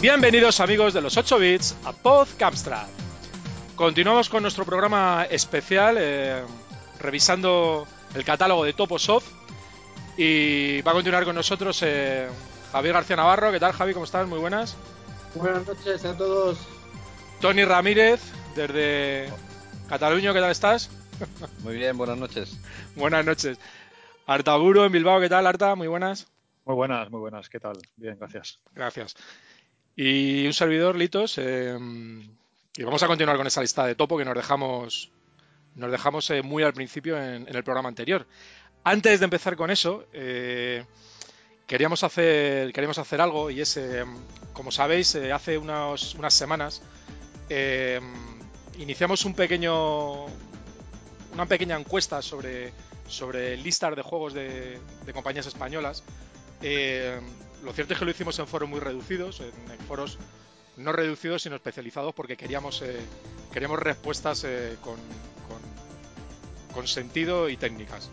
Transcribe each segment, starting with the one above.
Bienvenidos amigos de los 8 bits a Podcamstrad. Continuamos con nuestro programa especial eh, revisando el catálogo de Toposoft y va a continuar con nosotros eh, Javier García Navarro. ¿Qué tal Javi? ¿Cómo estás? Muy buenas. Buenas noches a todos. Tony Ramírez desde Cataluña, ¿qué tal estás? Muy bien, buenas noches. buenas noches. Artaburo en Bilbao, ¿qué tal Arta? Muy buenas. Muy buenas, muy buenas. ¿Qué tal? Bien, gracias. Gracias. Y un servidor, Litos, eh, y vamos a continuar con esa lista de topo que nos dejamos, nos dejamos eh, muy al principio en, el programa anterior. Antes de empezar con eso, eh, queríamos, hacer, queríamos hacer algo y es, como sabéis, hace unas semanas iniciamos un pequeño, una pequeña encuesta sobre, sobre listas de juegos de, de compañías españolas lo cierto es que lo hicimos en foros muy reducidos, en, foros no reducidos sino especializados porque queríamos, eh, queríamos respuestas eh, con, con, sentido y técnicas.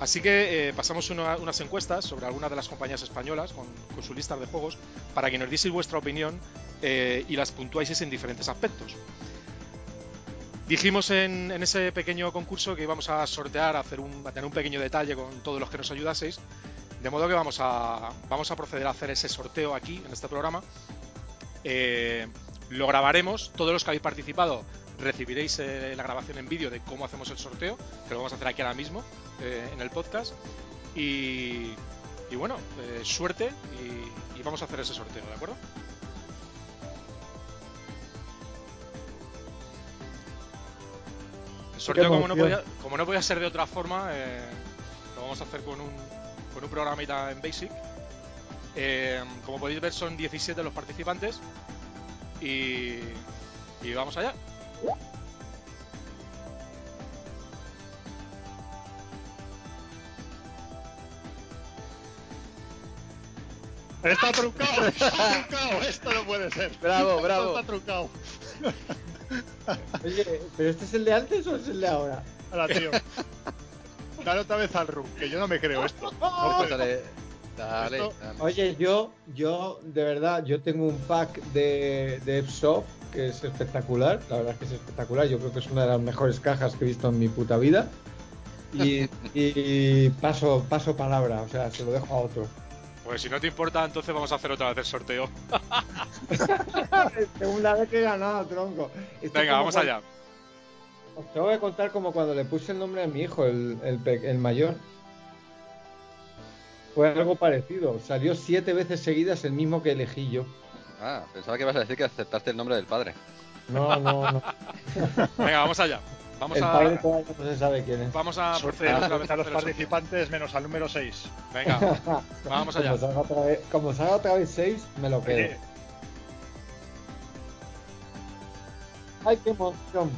Así que eh, pasamos unas encuestas sobre algunas de las compañías españolas con, con su lista de juegos para que nos dieseis vuestra opinión y las puntuáis en diferentes aspectos. Dijimos en, en, ese pequeño concurso que íbamos a sortear, a, hacer un, a tener un pequeño detalle con todos los que nos ayudaseis de modo que vamos a, vamos a proceder a hacer ese sorteo aquí, en este programa. Eh, lo grabaremos, todos los que habéis participado recibiréis eh, la grabación en vídeo de cómo hacemos el sorteo, que lo vamos a hacer aquí ahora mismo eh, en el podcast. Y, bueno, suerte y, vamos a hacer ese sorteo, ¿de acuerdo? El sorteo, como no, podía, como no podía ser de otra forma, lo vamos a hacer con un, con un programita en Basic. Eh, como podéis ver son 17 los participantes y, y vamos allá. Está trucado, está trucado, esto no puede ser. Bravo, bravo. está trucado. Oye, ¿pero este es el de antes o es el de ahora? Ahora, tío. Dale otra vez al Rook, que yo no me creo esto. dale, dale, Oye, yo, yo, de verdad, yo tengo un pack de, de que es espectacular. La verdad es que es espectacular. Yo creo que es una de las mejores cajas que he visto en mi puta vida. Y, paso, paso palabra, o sea, se lo dejo a otro. Pues si no te importa, entonces vamos a hacer otra vez el sorteo. Segunda vez que he ganado, tronco. Venga, vamos allá. Os tengo que contar como cuando le puse el nombre a mi hijo, el, el, mayor. Fue algo parecido. Salió siete veces seguidas el mismo que elegí yo. Ah, pensaba que ibas a decir que aceptaste el nombre del padre. No, no, no. Venga, vamos allá. Vamos el a... padre todavía no se sabe quién es. Vamos a proceder otra vez a los participantes menos al número 6. Venga, vamos allá. Como salga otra vez, como salga otra vez 6, me lo quedo. Ay, qué emoción.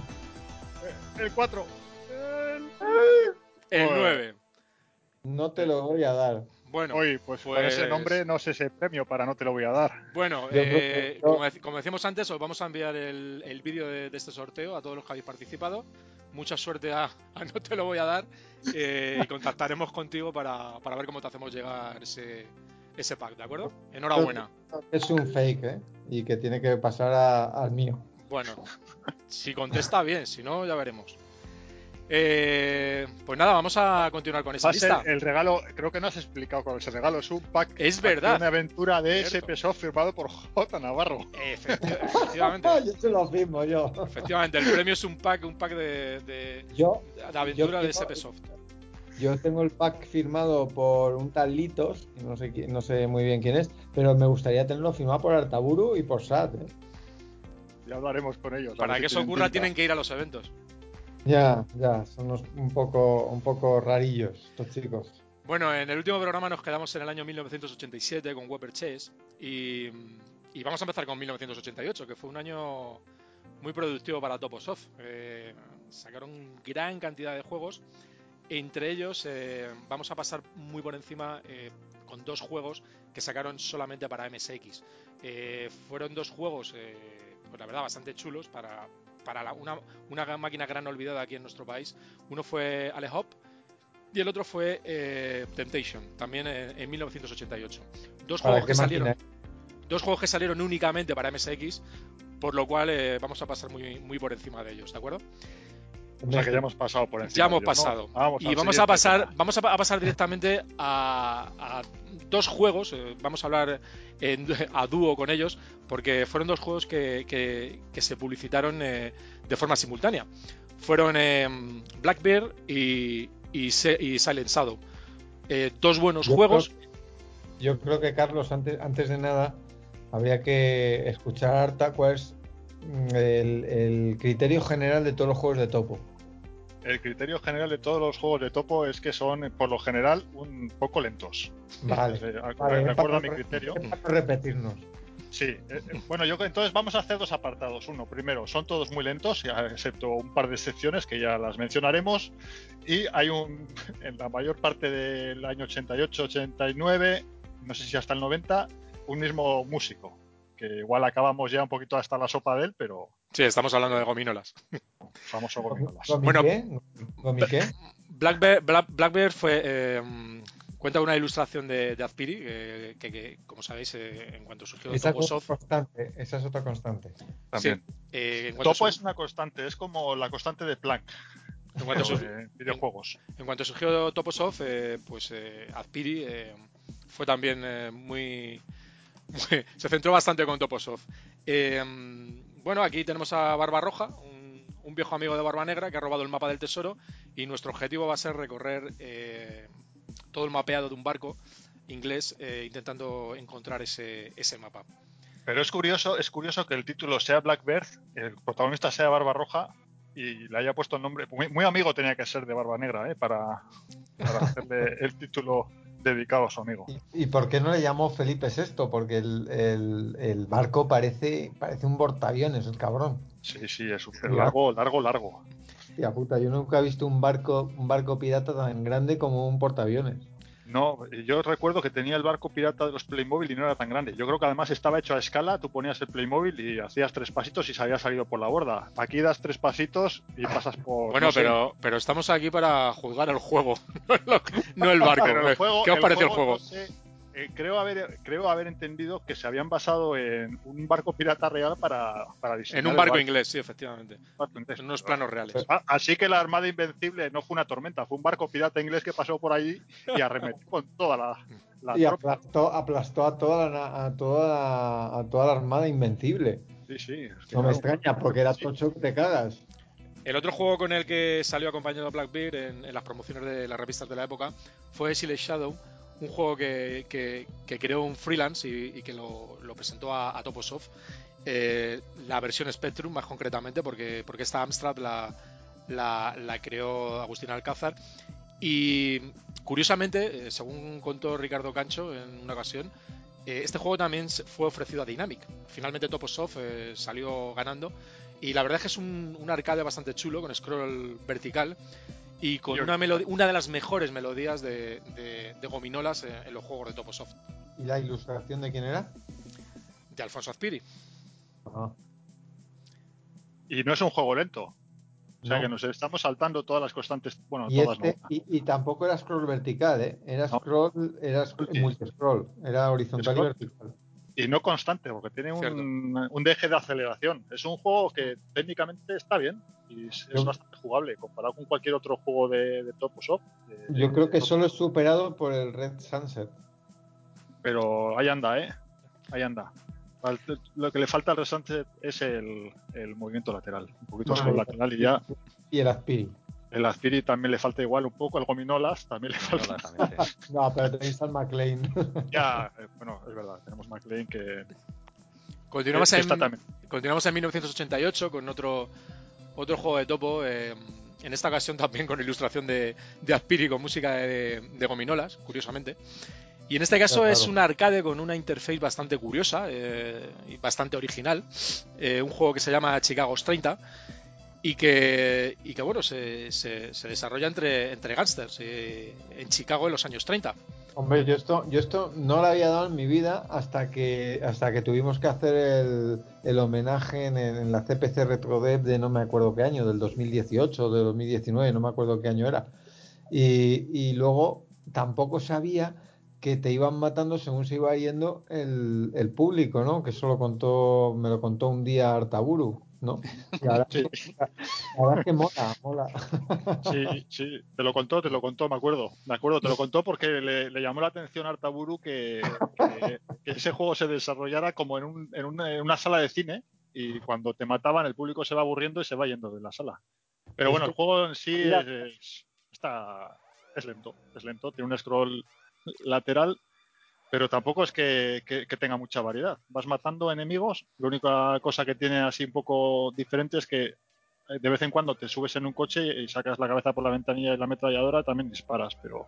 El 4. El 9. No te lo voy a dar. Bueno, Oye, pues, por ese pues nombre no sé ese premio para no te lo voy a dar. Bueno, eh, como, decíamos antes, os vamos a enviar el, vídeo de, este sorteo a todos los que habéis participado. Mucha suerte a, no te lo voy a dar eh, y contactaremos contigo para, ver cómo te hacemos llegar ese, ese pack, ¿de acuerdo? Enhorabuena. Es un fake, ¿eh? Y que tiene que pasar al mío. Bueno, si contesta bien, si no, ya veremos. Eh, pues nada, vamos a continuar con esa lista. el regalo, creo que no has explicado cuál es el regalo, es un pack. Es verdad. Una aventura de SP Soft firmado por J. Navarro. efectivamente. yo se lo firmo yo. Efectivamente, el premio es un pack, un pack de, de, aventura de SP Soft. Yo tengo el pack firmado por un tal Litos, no sé, no sé muy bien quién es, pero me gustaría tenerlo firmado por Artaburu y por Sat. ¿eh? Ya hablaremos con ellos. Para que eso ocurra tienen que ir a los eventos. Ya, ya, son un poco, un poco rarillos estos chicos. Bueno, en el último programa nos quedamos en el año 1987 con Weber Chase y, vamos a empezar con 1988, que fue un año muy productivo para Toposoft. Eh, sacaron gran cantidad de juegos. Entre ellos eh, vamos a pasar muy por encima eh, con dos juegos que sacaron solamente para MSX. Eh, fueron dos juegos pues la verdad, bastante chulos para, para una, una, máquina gran olvidada aquí en nuestro país. Uno fue Ale Hop y el otro fue eh, Temptation, también en, 1988. Dos juegos que salieron. dos juegos que salieron únicamente para MSX, por lo cual eh, vamos a pasar muy, muy por encima de ellos, ¿de acuerdo? O sea que ya hemos pasado por encima. Ya hemos pasado. Vamos y vamos a pasar, tema. vamos a, pa- a pasar directamente a, a dos juegos. eh, vamos a hablar en- a dúo con ellos, porque fueron dos juegos que, que- que se publicitaron eh, de forma simultánea. Fueron eh, Blackbeard y, y, y Silent Shadow. Eh, dos buenos Yo juegos. creo- yo creo que, Carlos, antes, antes de nada, habría que escuchar harta cuál es mm, el, el criterio general de todos los juegos de topo. El criterio general de todos los juegos de topo es que son, por lo general, un poco lentos. Vale. De Vale, de acuerdo a para- mi criterio. para no repetirnos. Sí, eh, eh, bueno, yo entonces vamos a hacer dos apartados. Uno, primero, son todos muy lentos, excepto un par de excepciones que ya las mencionaremos. Y hay un, en la mayor parte del año 88, 89, no sé si hasta el 90, un mismo músico, que igual acabamos ya un poquito hasta la sopa de él, pero Sí, estamos hablando de gominolas. famoso gominolas. ¿Gomi Bueno. qué? ¿Gomi qué? Black- Blackbeard fue. eh, cuenta una ilustración de, de Azpiri, eh, que, que, como sabéis, eh, en cuanto surgió Esa es Topo otra Soft. constante. Esa es otra constante. También. eh, Topo es una constante, es como la constante de Planck en cuanto pero sur- de videojuegos. En cuanto surgió Toposoft, eh, pues eh, Azpiri eh, fue también eh, muy, muy- Se centró bastante con Toposoft. Eh, bueno, aquí tenemos a Barbarroja, un, un viejo amigo de Barba Negra que ha robado el mapa del tesoro y nuestro objetivo va a ser recorrer eh, todo el mapeado de un barco inglés eh, intentando encontrar ese, ese mapa. Pero es curioso, es curioso que el título sea Blackbird, el protagonista sea Barbarroja y le haya puesto el nombre. Muy, muy amigo tenía que ser de Barba Negra, ¿eh? para, para hacerle el título dedicado a su amigo. ¿Y, y por qué no le llamó Felipe VI? Porque el, el- el barco parece, parece un portaaviones, el cabrón. Sí, sí, es súper largo, largo, largo. Tía puta, yo nunca he visto un barco, un barco pirata tan grande como un portaaviones. No, yo recuerdo que tenía el barco pirata de los Playmobil y no era tan grande. Yo creo que además estaba hecho a escala, tú ponías el Playmobil y hacías tres pasitos y se había salido por la borda. Aquí das tres pasitos y pasas por... Bueno, no sé, pero, pero estamos aquí para juzgar el juego, no el barco. Pero el juego- ¿Qué os el juego? no sé, eh, creo, haber, creo haber entendido que se habían basado en un barco pirata real para, para diseñar En un barco inglés, sí, efectivamente. barco inglés. En unos planos reales. Ah, Así que la Armada Invencible no fue una tormenta, fue un barco pirata inglés que pasó por allí y arremetió con toda la, la Y tropa. aplastó, aplastó a toda la, a toda la, a toda la armada invencible. Sí, sí. es que No me extraña, porque era sí. tocho que te cagas. El otro juego con el que salió acompañado Blackbeard en, en las promociones de las revistas de la época fue Silent Shadow, un juego que, que- creó un freelance y, que lo, presentó a, Toposoft. Eh, la versión Spectrum, más concretamente, porque, porque esta Amstrad la, la, creó Agustín Alcázar. Y curiosamente, eh, según contó Ricardo Cancho en una ocasión, eh, este juego también fue ofrecido a Dynamic. Finalmente Toposoft salió ganando. Y la verdad es que es un arcade bastante chulo, con scroll vertical y con una, de las mejores melodías de, de- de gominolas en, en los juegos de Toposoft, ¿Y la ilustración de quién era? de Alfonso Azpiri. Ah, Y no es un juego lento. O sea no. que nos estamos saltando todas las constantes. Bueno, Y, todas este- no. y, y tampoco era scroll vertical, ¿eh? Era No. scroll, era sc- Sí. multiscroll, era horizontal y vertical. Y no constante, porque tiene un, un deje de aceleración. Es un juego que técnicamente está bien y es, bastante jugable comparado con cualquier otro juego de, de Toposoft. de- Yo creo que solo es superado por el Red Sunset. Pero ahí anda, ¿eh? Ahí anda. Lo que le falta al restante es el, el movimiento lateral. Un poquito solo y- lateral y ya. Y el Aspiri. El Azpiri también le falta igual un poco. El Gominolas también le falta. Hola, también, sí. No, pero tenéis al McLean. Ya, eh, bueno, es verdad. Tenemos McLean que, Continuamos, que en, continuamos en 1988 con otro, otro juego de topo, eh, en esta ocasión también con ilustración de, de Azpiri con música de, de gominolas, curiosamente. Y en este caso Claro, es claro. un arcade con una interface bastante curiosa eh, y bastante original. Eh, un juego que se llama Chicago's 30 y que, y que bueno, se, se- desarrolla entre, entre gángsters eh, en Chicago en los años 30. Hombre, yo esto, yo esto no lo había dado en mi vida hasta que hasta que tuvimos que hacer el, el homenaje en, en la CPC RetroDev de no me acuerdo qué año, del 2018 o del 2019, no me acuerdo qué año era. Y, y luego tampoco sabía que te iban matando según se iba yendo el, el público, ¿no? Que eso lo contó, me lo contó un día Artaburu, ¿no? Y ahora, Sí. ahora es que mola, mola. Sí, sí, te lo contó, te lo contó, me acuerdo. Me acuerdo, te lo contó porque le, le llamó la atención a Artaburu que, que- que ese juego se desarrollara como en, un- en una, en una sala de cine y cuando te mataban el público se va aburriendo y se va yendo de la sala. Pero bueno, el juego en sí es- está, es lento, es lento, tiene un scroll lateral, pero tampoco es que, que- que tenga mucha variedad. Vas matando enemigos, la única cosa que tiene así un poco diferente es que eh, de vez en cuando te subes en un coche y sacas la cabeza por la ventanilla de la ametralladora, también disparas, pero,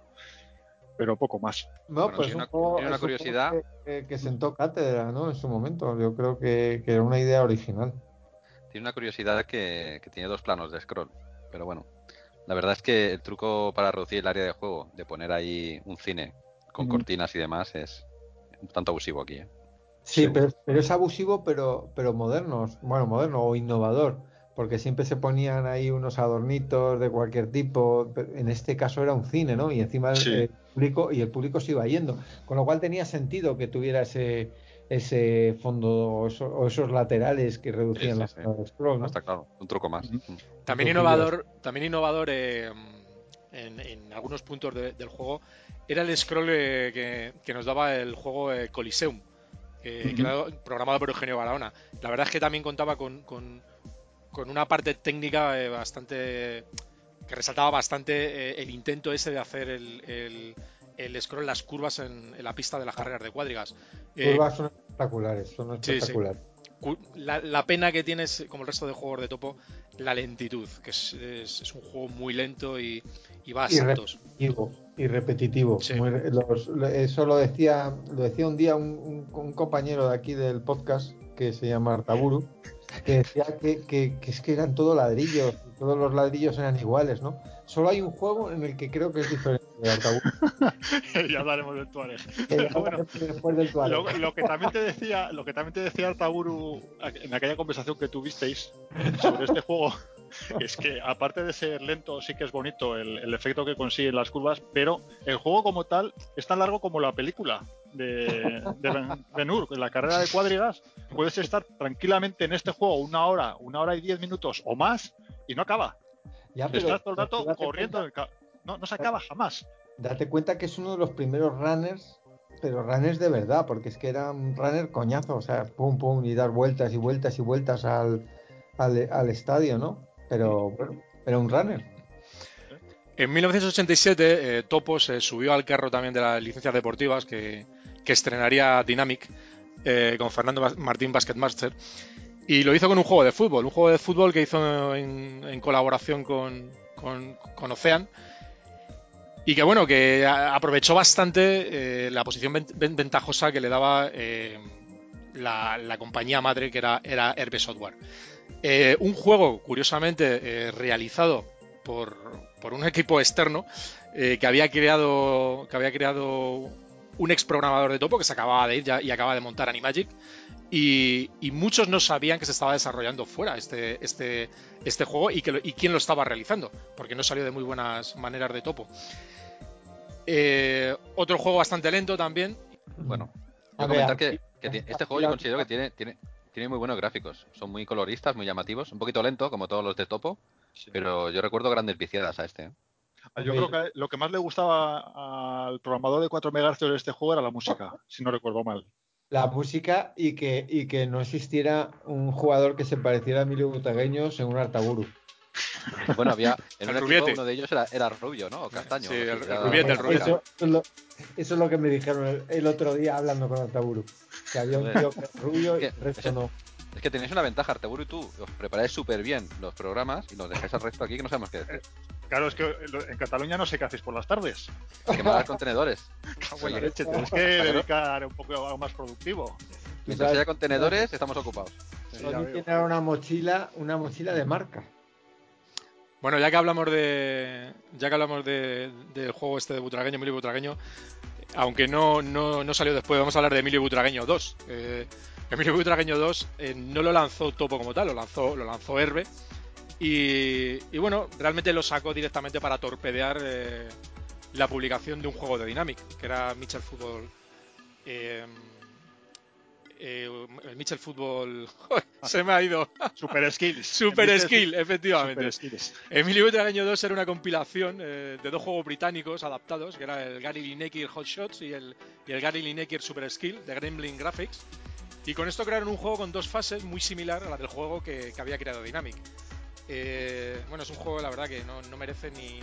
pero poco más. No, Bueno, pues es un una- juego, tiene una es un juego curiosidad. que, que- que sentó cátedra, ¿no? En su momento. Yo creo que, que era una idea original. Tiene una curiosidad que, que tiene dos planos de scroll. Pero bueno, la verdad es que el truco para reducir el área de juego, de poner ahí un cine con cortinas y demás, es un tanto abusivo aquí. ¿eh? Sí, Sí. pero, pero es abusivo, pero, pero modernos, bueno, moderno o innovador, porque siempre se ponían ahí unos adornitos de cualquier tipo. pero En este caso era un cine, ¿no? Y encima el, Sí. el público y el público se iba yendo, con lo cual tenía sentido que tuviera ese ese fondo o, eso- o esos laterales que reducían sí, la sí. zona de scroll, No ¿no? está claro, un truco más. También innovador, también innovador eh, en, en algunos puntos de- del juego era el scroll eh, que, que nos daba el juego eh, Coliseum, eh, que era programado por Eugenio Barahona. La verdad es que también contaba con, con- con una parte técnica eh, bastante que resaltaba bastante eh, el intento ese de hacer el, el- el scroll, las curvas en, en la pista de las carreras de cuadrigas. Eh, Curvas son espectaculares, son sí. espectaculares. cu- la, la pena que tienes, como el resto de juegos de topo, la lentitud, que es, es- es un juego muy lento y, y va a Y re- saltos. repetitivo, y repetitivo. Sí. Muy- los- lo- eso lo decía, lo decía un día un, un- un compañero de aquí del podcast que se llama Artaburu, que decía que, que- que es que eran todos ladrillos, todos los ladrillos eran iguales, ¿no? Solo hay un juego en el que creo que es diferente de Artaburu. ya hablaremos del Tuareg. bueno, después del Tuareg. Lo, lo que también te decía, lo que también te decía Artaburu en aquella conversación que tuvisteis sobre este juego, es que aparte de ser lento, sí que es bonito el, el efecto que consiguen las curvas, pero el juego como tal es tan largo como la película de, de Ben- la carrera de cuadrigas. Puedes estar tranquilamente en este juego una hora, una hora y diez minutos o más y no acaba. Ya, pero- Estás todo el rato corriendo. cuenta- No, no se acaba jamás. Date cuenta que es uno de los primeros runners, pero runners de verdad, porque es que era un runner coñazo, o sea, pum, pum, y dar vueltas y vueltas y vueltas al, al, al estadio, ¿no? Pero bueno, era un runner. En 1987, eh, Topo se subió al carro también de las licencias deportivas que, que estrenaría Dynamic eh, con Fernando Martín Basketmaster. Y lo hizo con un juego de fútbol, un juego de fútbol que hizo en, en colaboración con, con, con Ocean. Y que bueno, que aprovechó bastante eh, la posición ven- ven- ventajosa que le daba eh, la, la compañía madre que era, era Herbe Software. Eh, un juego, curiosamente, eh, realizado por, por un equipo externo eh, que había creado que había creado un ex programador de topo que se acababa de ir ya- y acaba de montar Animagic y, y muchos no sabían que se estaba desarrollando fuera este, este, este juego y, que lo- y quién lo estaba realizando porque no salió de muy buenas maneras de topo. Eh, otro juego bastante lento también. Bueno, A yo ver, comentar que, este juego yo considero que tiene, tiene, tiene muy buenos gráficos. Son muy coloristas, muy llamativos. Un poquito lento, como todos los de Topo, pero yo recuerdo grandes viciadas a este. ¿eh? Yo creo que lo que más le gustaba al programador de 4 MHz de este juego era la música, si no recuerdo mal. La música y que, y que no existiera un jugador que se pareciera a Emilio Butagueño según Artaburu. Bueno, había en El un equipo, uno de ellos era, era rubio, ¿no? O castaño. Sí, el- el rubiete, el rubiete. Eso, eso es lo, eso es lo que me dijeron el, el otro día hablando con Artaburu. Que había un tío que rubio y el resto no. Es que tenéis una ventaja, Arteburu y tú. Os preparáis súper bien los programas y nos dejáis al resto aquí que no sabemos qué decir. Claro, es que en Cataluña no sé qué hacéis por las tardes. Quemar contenedores. Cago en la leche, tenéis que dedicar un poco a algo más productivo. Mientras sabes, haya contenedores, estamos ocupados. Sony tiene ahora una mochila, una mochila de marca. Bueno, ya que hablamos de. Ya que hablamos de, del juego este de Butragueño, Emilio Butragueño, aunque no, no, no salió después, vamos a hablar de Emilio Butragueño 2. Eh, Emilio Butragueño 2 eh, no lo lanzó Topo como tal, lo lanzó, lo lanzó Herbe. Y, y bueno, realmente lo sacó directamente para torpedear eh, la publicación de un juego de Dynamic, que era Mitchell Football. Eh, el Mitchell Football. se me ha ido. Super Skills. Super Skill, efectivamente. Super. Emilio del año 2 era una compilación eh, de dos juegos británicos adaptados, que era el Gary Lineker Hot Shots y el, y el Gary Lineker Super Skill de Gremlin Graphics. Y con esto crearon un juego con dos fases muy similar a la del juego que, que había creado Dynamic. Eh, bueno, es un juego, la verdad, que no, no merece ni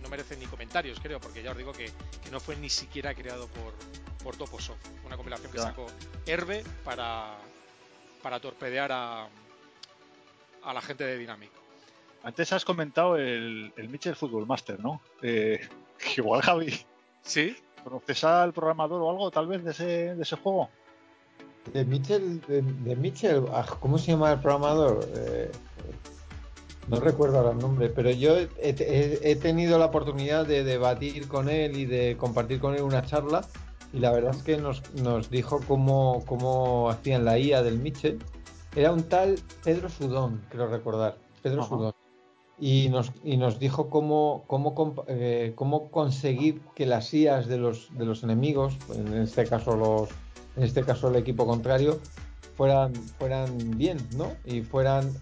no merece ni comentarios, creo, porque ya os digo que, que no fue ni siquiera creado por, por Toposoft. Una compilación que sacó Herbe para, para torpedear a, a la gente de Dynamic. Antes has comentado el, el Mitchell Football Master, ¿no? Eh, igual, Javi, ¿Sí? ¿conoces al programador o algo tal vez de ese, de ese juego? De Mitchell, de, de Mitchell, ah, ¿cómo se llama el programador? Eh, no recuerdo ahora el nombre, pero yo he, he- he tenido la oportunidad de debatir con él y de compartir con él una charla y la verdad es que nos, nos dijo cómo, cómo hacían la IA del Mitchell. Era un tal Pedro Sudón, creo recordar, Pedro Ajá. Sudón. Y nos, y nos dijo cómo, cómo, eh, cómo conseguir que las IAs de los, de los enemigos, en este caso los, en este caso el equipo contrario, fueran, fueran bien, ¿no? Y fueran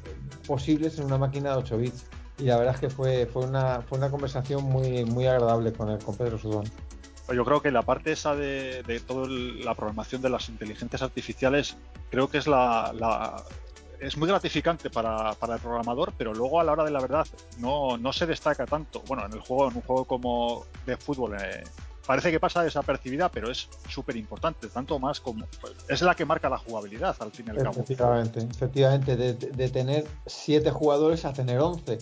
posibles en una máquina de 8 bits. Y la verdad es que fue, fue, una, fue una conversación muy, muy agradable con, el, con Pedro Sudón. Pues Yo creo que la parte esa de, de toda la programación de las inteligencias artificiales, creo que es la, es muy gratificante para, para el programador, pero luego a la hora de la verdad no, no se destaca tanto. Bueno, en el juego, en un juego como de fútbol, eh, parece que pasa desapercibida, pero es súper importante, tanto más como es la que marca la jugabilidad al fin y al cabo. Efectivamente, efectivamente, de, de tener 7 jugadores a tener 11.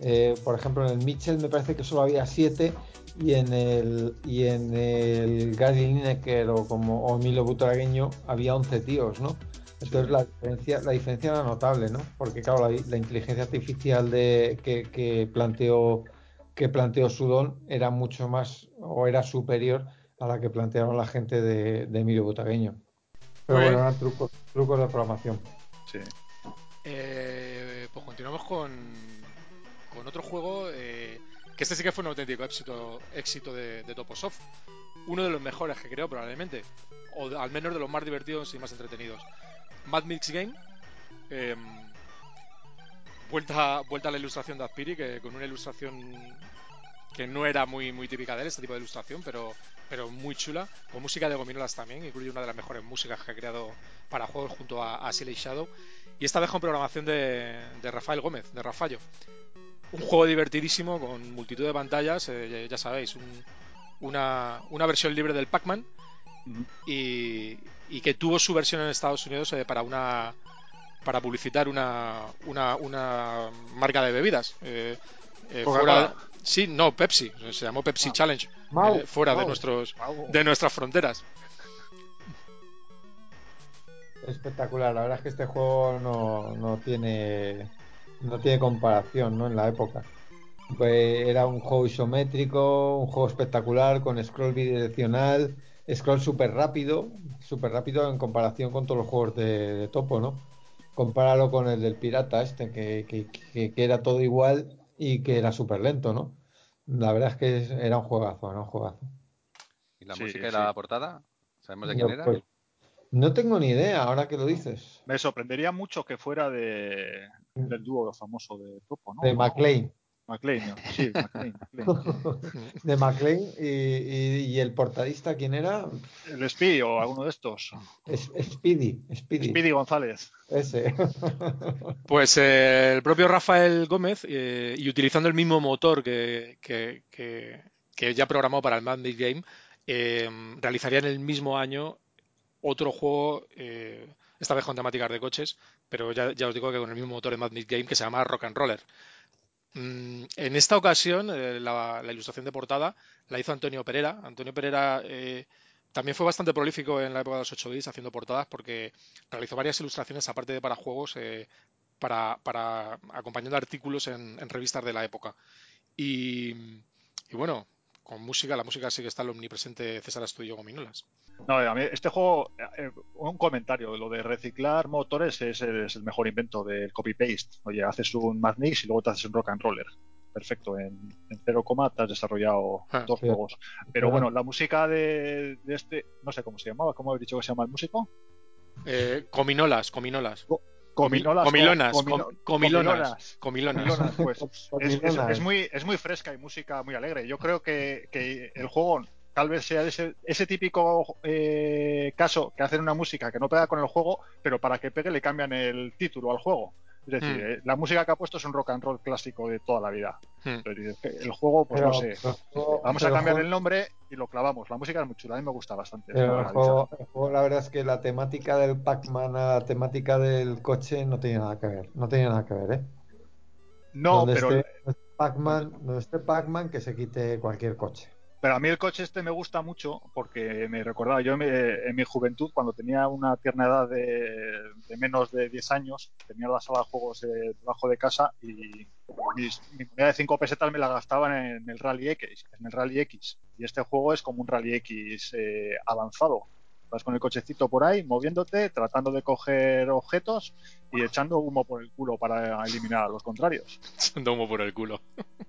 Eh, por ejemplo, en el Mitchell me parece que solo había 7 y en el y en el Gary Lineker o como o Emilio Butragueño había 11 tíos, ¿no? Entonces Sí. la diferencia la diferencia era notable, ¿no? Porque claro, la, la inteligencia artificial de que, que planteó que planteó Sudón era mucho más o era superior a la que plantearon la gente de, de Emilio Butragueño. Pero Muy bueno, eran trucos, trucos de programación. Sí. Eh, pues continuamos con, con otro juego eh, que este sí que fue un auténtico éxito, éxito de, de Toposoft. Uno de los mejores que creo probablemente, o al menos de los más divertidos y más entretenidos. Mad Mix Game. eh, vuelta, vuelta a la ilustración de Aspiri, que con una ilustración que no era muy, muy típica de él, este tipo de ilustración, pero, pero muy chula, con música de gominolas también, incluye una de las mejores músicas que ha creado para juegos junto a, a Silly Shadow. Y esta vez con programación de, de Rafael Gómez, de Rafallo. Un juego divertidísimo con multitud de pantallas, eh, ya, ya sabéis, un- una, una versión libre del Pac-Man y, y que tuvo su versión en Estados Unidos eh, para una para publicitar una, una, una marca de bebidas. eh, eh, fuera, sí, no, Pepsi, se llamó Pepsi Ah. Challenge, Mau, eh, fuera de nuestros de nuestras fronteras. Espectacular, la verdad es que este juego no, no tiene no tiene comparación ¿no? en la época. Pues era un juego isométrico, un juego espectacular con scroll bidireccional, scroll súper rápido, súper rápido en comparación con todos los juegos de, de Topo, ¿no? Compáralo con el del pirata este, que, que- que- que era todo igual y que era súper lento, ¿no? La verdad es que era un juegazo, era un juegazo. ¿Y la Sí, música y sí. la portada? ¿Sabemos de No, quién era? pues, no tengo ni idea, ahora que lo dices. Me sorprendería mucho que fuera de, del dúo famoso de Topo, ¿no? De McLean. McLean, ¿no? sí, McLean. McLean. de McLean y, y- y el portadista, ¿quién era? El Speedy o alguno de estos. Es- Speedy, Speedy, Speedy González. ese. Pues eh, el propio Rafael Gómez, eh, y utilizando el mismo motor que, que, que- que ya programó para el Mad Mix Game, eh, realizaría en el mismo año otro juego, eh, esta vez con temáticas de coches, pero ya, ya os digo que con el mismo motor de Mad Mix Game que se llama Rock and Roller. Mm, en esta ocasión, eh, la, ilustración de portada la hizo Antonio Pereira. Antonio Pereira eh, también fue bastante prolífico en la época de los 8 bits haciendo portadas porque realizó varias ilustraciones aparte de para juegos eh, para, para acompañando artículos en, en revistas de la época. Y bueno, con música, la música sí que está el omnipresente César Astudillo Gominolas. No, a mí este juego, eh, un comentario, lo de reciclar motores es el, es el mejor invento del copy-paste. Oye, haces un Mad Mix y luego te haces un rock and roller. perfecto. En, en cero coma te has desarrollado Ah, dos sí. juegos. Pero Bueno. la música de, de este, no sé cómo se llamaba, ¿cómo habéis dicho que se llama el músico? Eh, cominolas, cominolas. Comilonas, comino- comilonas. Comilonas. Comilonas, pues. es, es- Comilonas. es muy, es muy fresca y música muy alegre. Yo creo que, que el juego tal vez sea ese, ese típico eh, caso que hacen una música que no pega con el juego, pero para que pegue le cambian el título al juego. Es decir, Mm. eh, la música que ha puesto es un rock and roll clásico de toda la vida. Hmm. Que El juego, pues Pero- no sé. pero Vamos a cambiar juego- el nombre y lo clavamos. La música es muy chula, a mí me gusta bastante. Pero el juego, el juego, la verdad es que la temática del Pac-Man a la temática del coche no tiene nada que ver. No tiene nada que ver, ¿eh? No, donde pero esté Pac-Man, donde esté Pac-Man, que se quite cualquier coche. Pero a mí el coche este me gusta mucho porque me recordaba, yo en mi juventud, cuando tenía una tierna edad de, de menos de 10 años, tenía la sala de juegos eh, debajo de casa y mis- mi moneda de 5 pesetas me la gastaban en el Rally X, en el Rally X. Y este juego es como un Rally X eh, avanzado. Vas con el cochecito por ahí, moviéndote, tratando de coger objetos y echando humo por el culo para eliminar a los contrarios. Echando humo por el culo.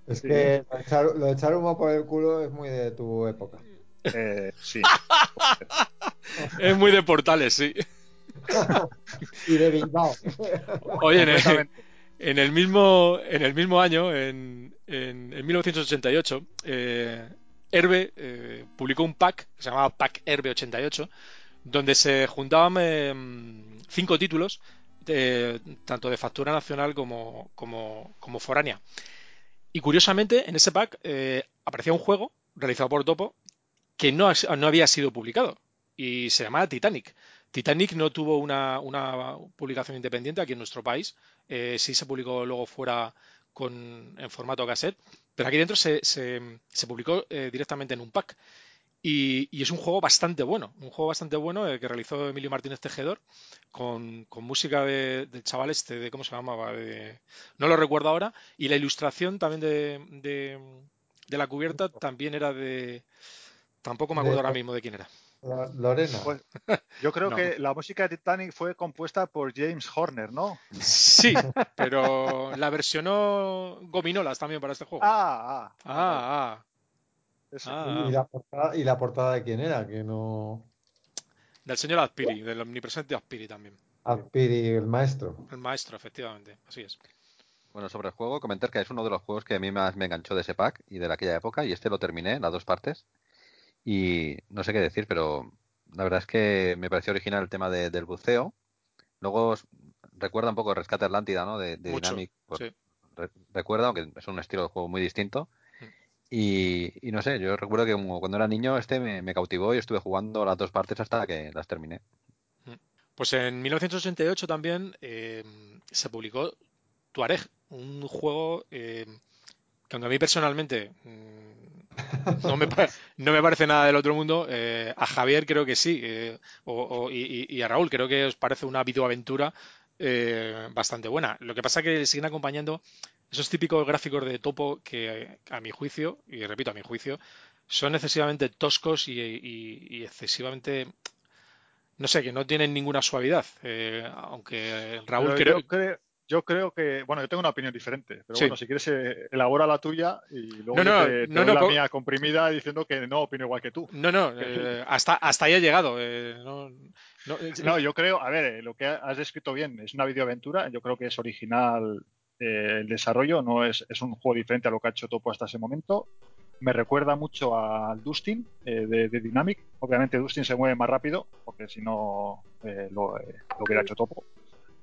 Es Sí. que lo de, echar, lo de echar humo por el culo es muy de tu época. Eh, sí. Es muy de portales, sí. y de Bilbao. Oye, en el, Completamente. en el mismo, en el mismo año, en, en- en 1988, eh, Herbe eh, publicó un pack que se llamaba Pack Herbe 88, donde se juntaban eh, cinco títulos, de- tanto de factura nacional como, como, como foránea. Y curiosamente, en ese pack eh, aparecía un juego realizado por Topo que no, no había sido publicado y se llamaba Titanic. Titanic no tuvo una, una publicación independiente aquí en nuestro país, eh, sí se publicó luego fuera con, en formato cassette, pero aquí dentro se, se- publicó eh, directamente en un pack. Y, y es un juego bastante bueno, un juego bastante bueno eh, que realizó Emilio Martínez Tejedor con, con música de- del chaval este, de cómo se llamaba, de- no lo recuerdo ahora, y la ilustración también de, de- de la cubierta también era de, tampoco me acuerdo De- ahora mismo de quién era. La- Lorena. Pues- Yo creo No. que la música de Titanic fue compuesta por James Horner, ¿no? Sí, pero la versionó Gominolas también para este juego. Ah, ah. Ah, ah, Ese. Ah. ¿Y, la portada, ¿Y la portada de quién era? Que no. Del señor Azpiri, del omnipresente Azpiri también. Azpiri, el maestro. El maestro, efectivamente, así es. Bueno, sobre el juego, comentar que es uno de los juegos que a mí más me enganchó de ese pack y de aquella época, y este lo terminé, las dos partes. Y no sé qué decir, pero la verdad es que me pareció original el tema de- del buceo. Luego recuerda un poco el Rescate Atlántida, ¿no? De, de Mucho, Dynamic. sí. re- recuerda, aunque es un estilo de juego muy distinto. Mm. Y, y no sé, yo recuerdo que como cuando era niño este me, me cautivó y estuve jugando las dos partes hasta que las terminé. Pues en 1988 también eh, se publicó Tuareg, un juego eh, que aunque a mí personalmente mm, no me, pa- no me parece nada del otro mundo, eh, a Javier creo que sí, o- o- y, y- a Raúl creo que os parece una videoaventura bastante buena. Lo que pasa es que siguen acompañando esos típicos gráficos de topo que a mi juicio, y repito, a mi juicio, son excesivamente toscos y, y- y excesivamente no sé, que no tienen ninguna suavidad. Eh, aunque Raúl creo, yo, creo, yo creo que, bueno, yo tengo una opinión diferente, pero Sí. bueno, si quieres eh, elabora la tuya y luego No, te, te no, doy la mía comprimida diciendo que no opino igual que tú. No, no, eh, hasta, hasta ahí he llegado. no, yo creo, a ver, lo que has descrito bien es una videoaventura, yo creo que es original eh, el desarrollo, no es, es un juego diferente a lo que ha hecho Topo hasta ese momento. Me recuerda mucho al Dustin eh, de, de Dynamic. Obviamente Dustin se mueve más rápido, porque si no eh, lo, eh, lo hubiera hecho Topo.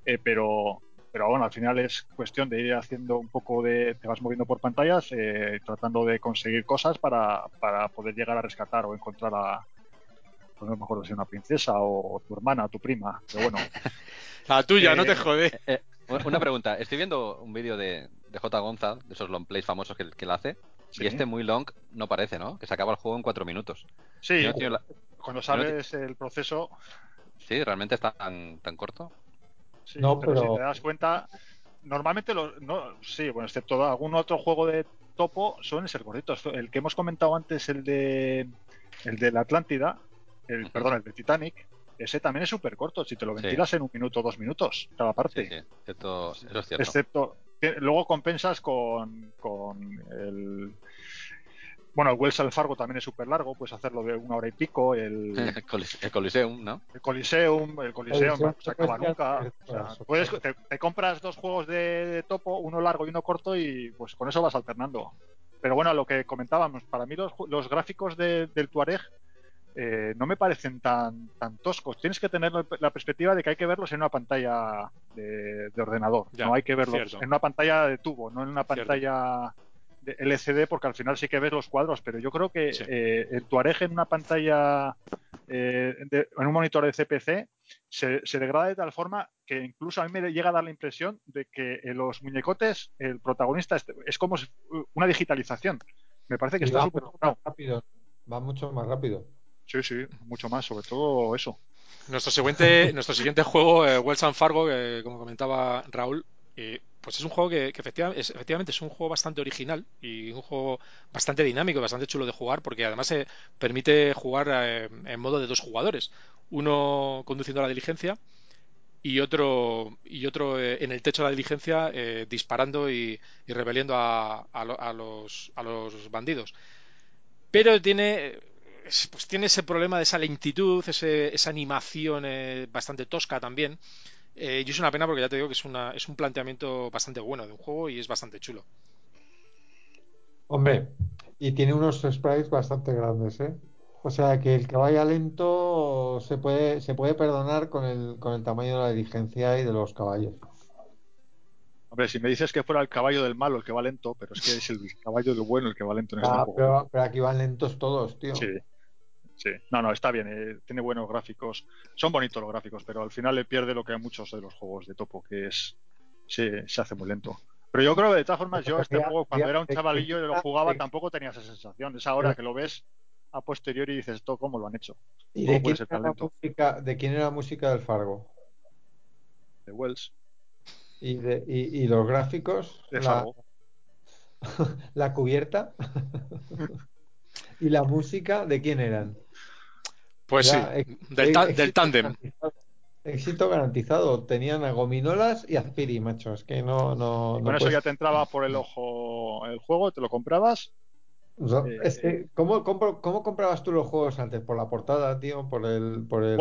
Eh, pero, pero bueno, al final es cuestión de ir haciendo un poco de. Te vas moviendo por pantallas, eh, tratando de conseguir cosas para, para poder llegar a rescatar o encontrar a. pues no me acuerdo si una princesa o tu hermana, tu prima. Pero bueno, la tuya, no te eh, jode. Una pregunta, estoy viendo un vídeo de, de J. Gonza, de esos long plays famosos que, que él hace, Sí. y este muy long no parece, ¿no? Que se acaba el juego en cuatro minutos. sí, no la- cuando sabes el proceso, Sí, realmente está tan, tan corto. sí, No, pero, pero- si te das cuenta, normalmente los. No, sí, bueno, excepto algún otro juego de topo, suelen ser cortitos. El que hemos comentado antes, el de. El de la Atlántida, el, perdón, el de Titanic, ese también es súper corto. Si te lo ventilas en un minuto o dos minutos, cada parte. Sí, Excepto, eso es cierto. Excepto, luego compensas con, con el. Bueno, el Wells al Fargo también es súper largo, puedes hacerlo de una hora y pico. El, el Coliseum, ¿no? El Coliseum, el Coliseum no se acaba nunca. puedes, te, compras dos juegos de, topo, uno largo y uno corto, y pues con eso vas alternando. Pero bueno, lo que comentábamos, para mí los, los gráficos del Tuareg eh, no me parecen tan, tan toscos. Tienes que tener la perspectiva de que hay que verlos en una pantalla de, ordenador. no hay que verlos en una pantalla de tubo, no en una pantalla de LCD, porque al final sí que ves los cuadros. Pero yo creo que eh, el Tuareg en una pantalla, eh, en un monitor de CPC, se, degrada de tal forma que incluso a mí me llega a dar la impresión de que en los muñecotes el protagonista es, como una digitalización. Me parece que está súper rápido. Va mucho más rápido. Sí, sí, mucho más, sobre todo eso. Nuestro siguiente, nuestro siguiente juego, eh, Wells and Fargo, que como comentaba Raúl, eh, pues es un juego que, efectivamente, es, un juego bastante original y un juego bastante dinámico y bastante chulo de jugar porque además se permite jugar eh, en modo de dos jugadores. Uno conduciendo la diligencia y otro, y otro en el techo de la diligencia disparando y, y rebeliendo a, a, los, a los bandidos. Pero tiene pues tiene ese problema de esa lentitud, esa animación eh, bastante tosca también. Eh, y es una pena porque ya te digo que es, una, es un planteamiento bastante bueno de un juego y es bastante chulo. Hombre, y tiene unos sprites bastante grandes, ¿eh? O sea que el que vaya lento se puede, se puede perdonar con el, con el tamaño de la diligencia y de los caballos. Hombre, si me dices que fuera el caballo del malo el que va lento, pero es que es el caballo del bueno el que va lento en este ah, pero, pero, aquí van lentos todos, tío. Sí, Sí, no, no, está bien, eh, tiene buenos gráficos. Son bonitos los gráficos, pero al final le pierde lo que hay muchos de los juegos de topo, que es. Se, se hace muy lento. Pero yo creo que de todas formas, yo este juego, cuando era un chavalillo y lo jugaba, tampoco tenía esa sensación. Es ahora que lo ves a posteriori y dices, ¿esto cómo lo han hecho? ¿Y de quién, era la música, de quién era la música del Fargo? De Wells. ¿Y, de, y, los gráficos? De Fargo. la cubierta. ¿Y la música de quién eran? Pues sí, del, tándem. Éxito garantizado. Tenían a Gominolas y a Spiri, macho. Es que no. no, con eso ya te entraba por el ojo el juego, te lo comprabas. Eh, ¿cómo, comprabas tú los juegos antes? ¿Por la portada, tío? ¿Por el.? Por el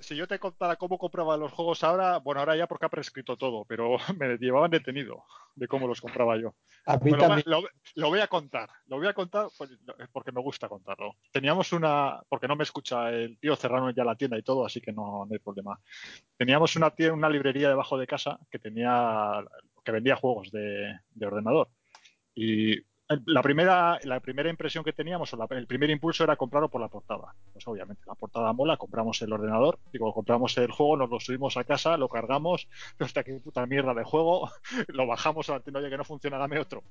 si yo te contara cómo compraba los juegos ahora, bueno, ahora ya porque ha prescrito todo, pero me llevaban detenido de cómo los compraba yo. lo, voy a contar, lo voy a contar porque me gusta contarlo. Teníamos una, porque no me escucha el tío cerraron ya la tienda y todo, así que no, hay problema. Teníamos una, una librería debajo de casa que tenía, que vendía juegos de, de ordenador. Y la primera, la primera impresión que teníamos, o el primer impulso era comprarlo por la portada. Pues obviamente, la portada mola, compramos el ordenador, digo, compramos el juego, nos lo subimos a casa, lo cargamos, hasta que puta mierda de juego, lo bajamos a la tienda, oye, que no funciona, dame otro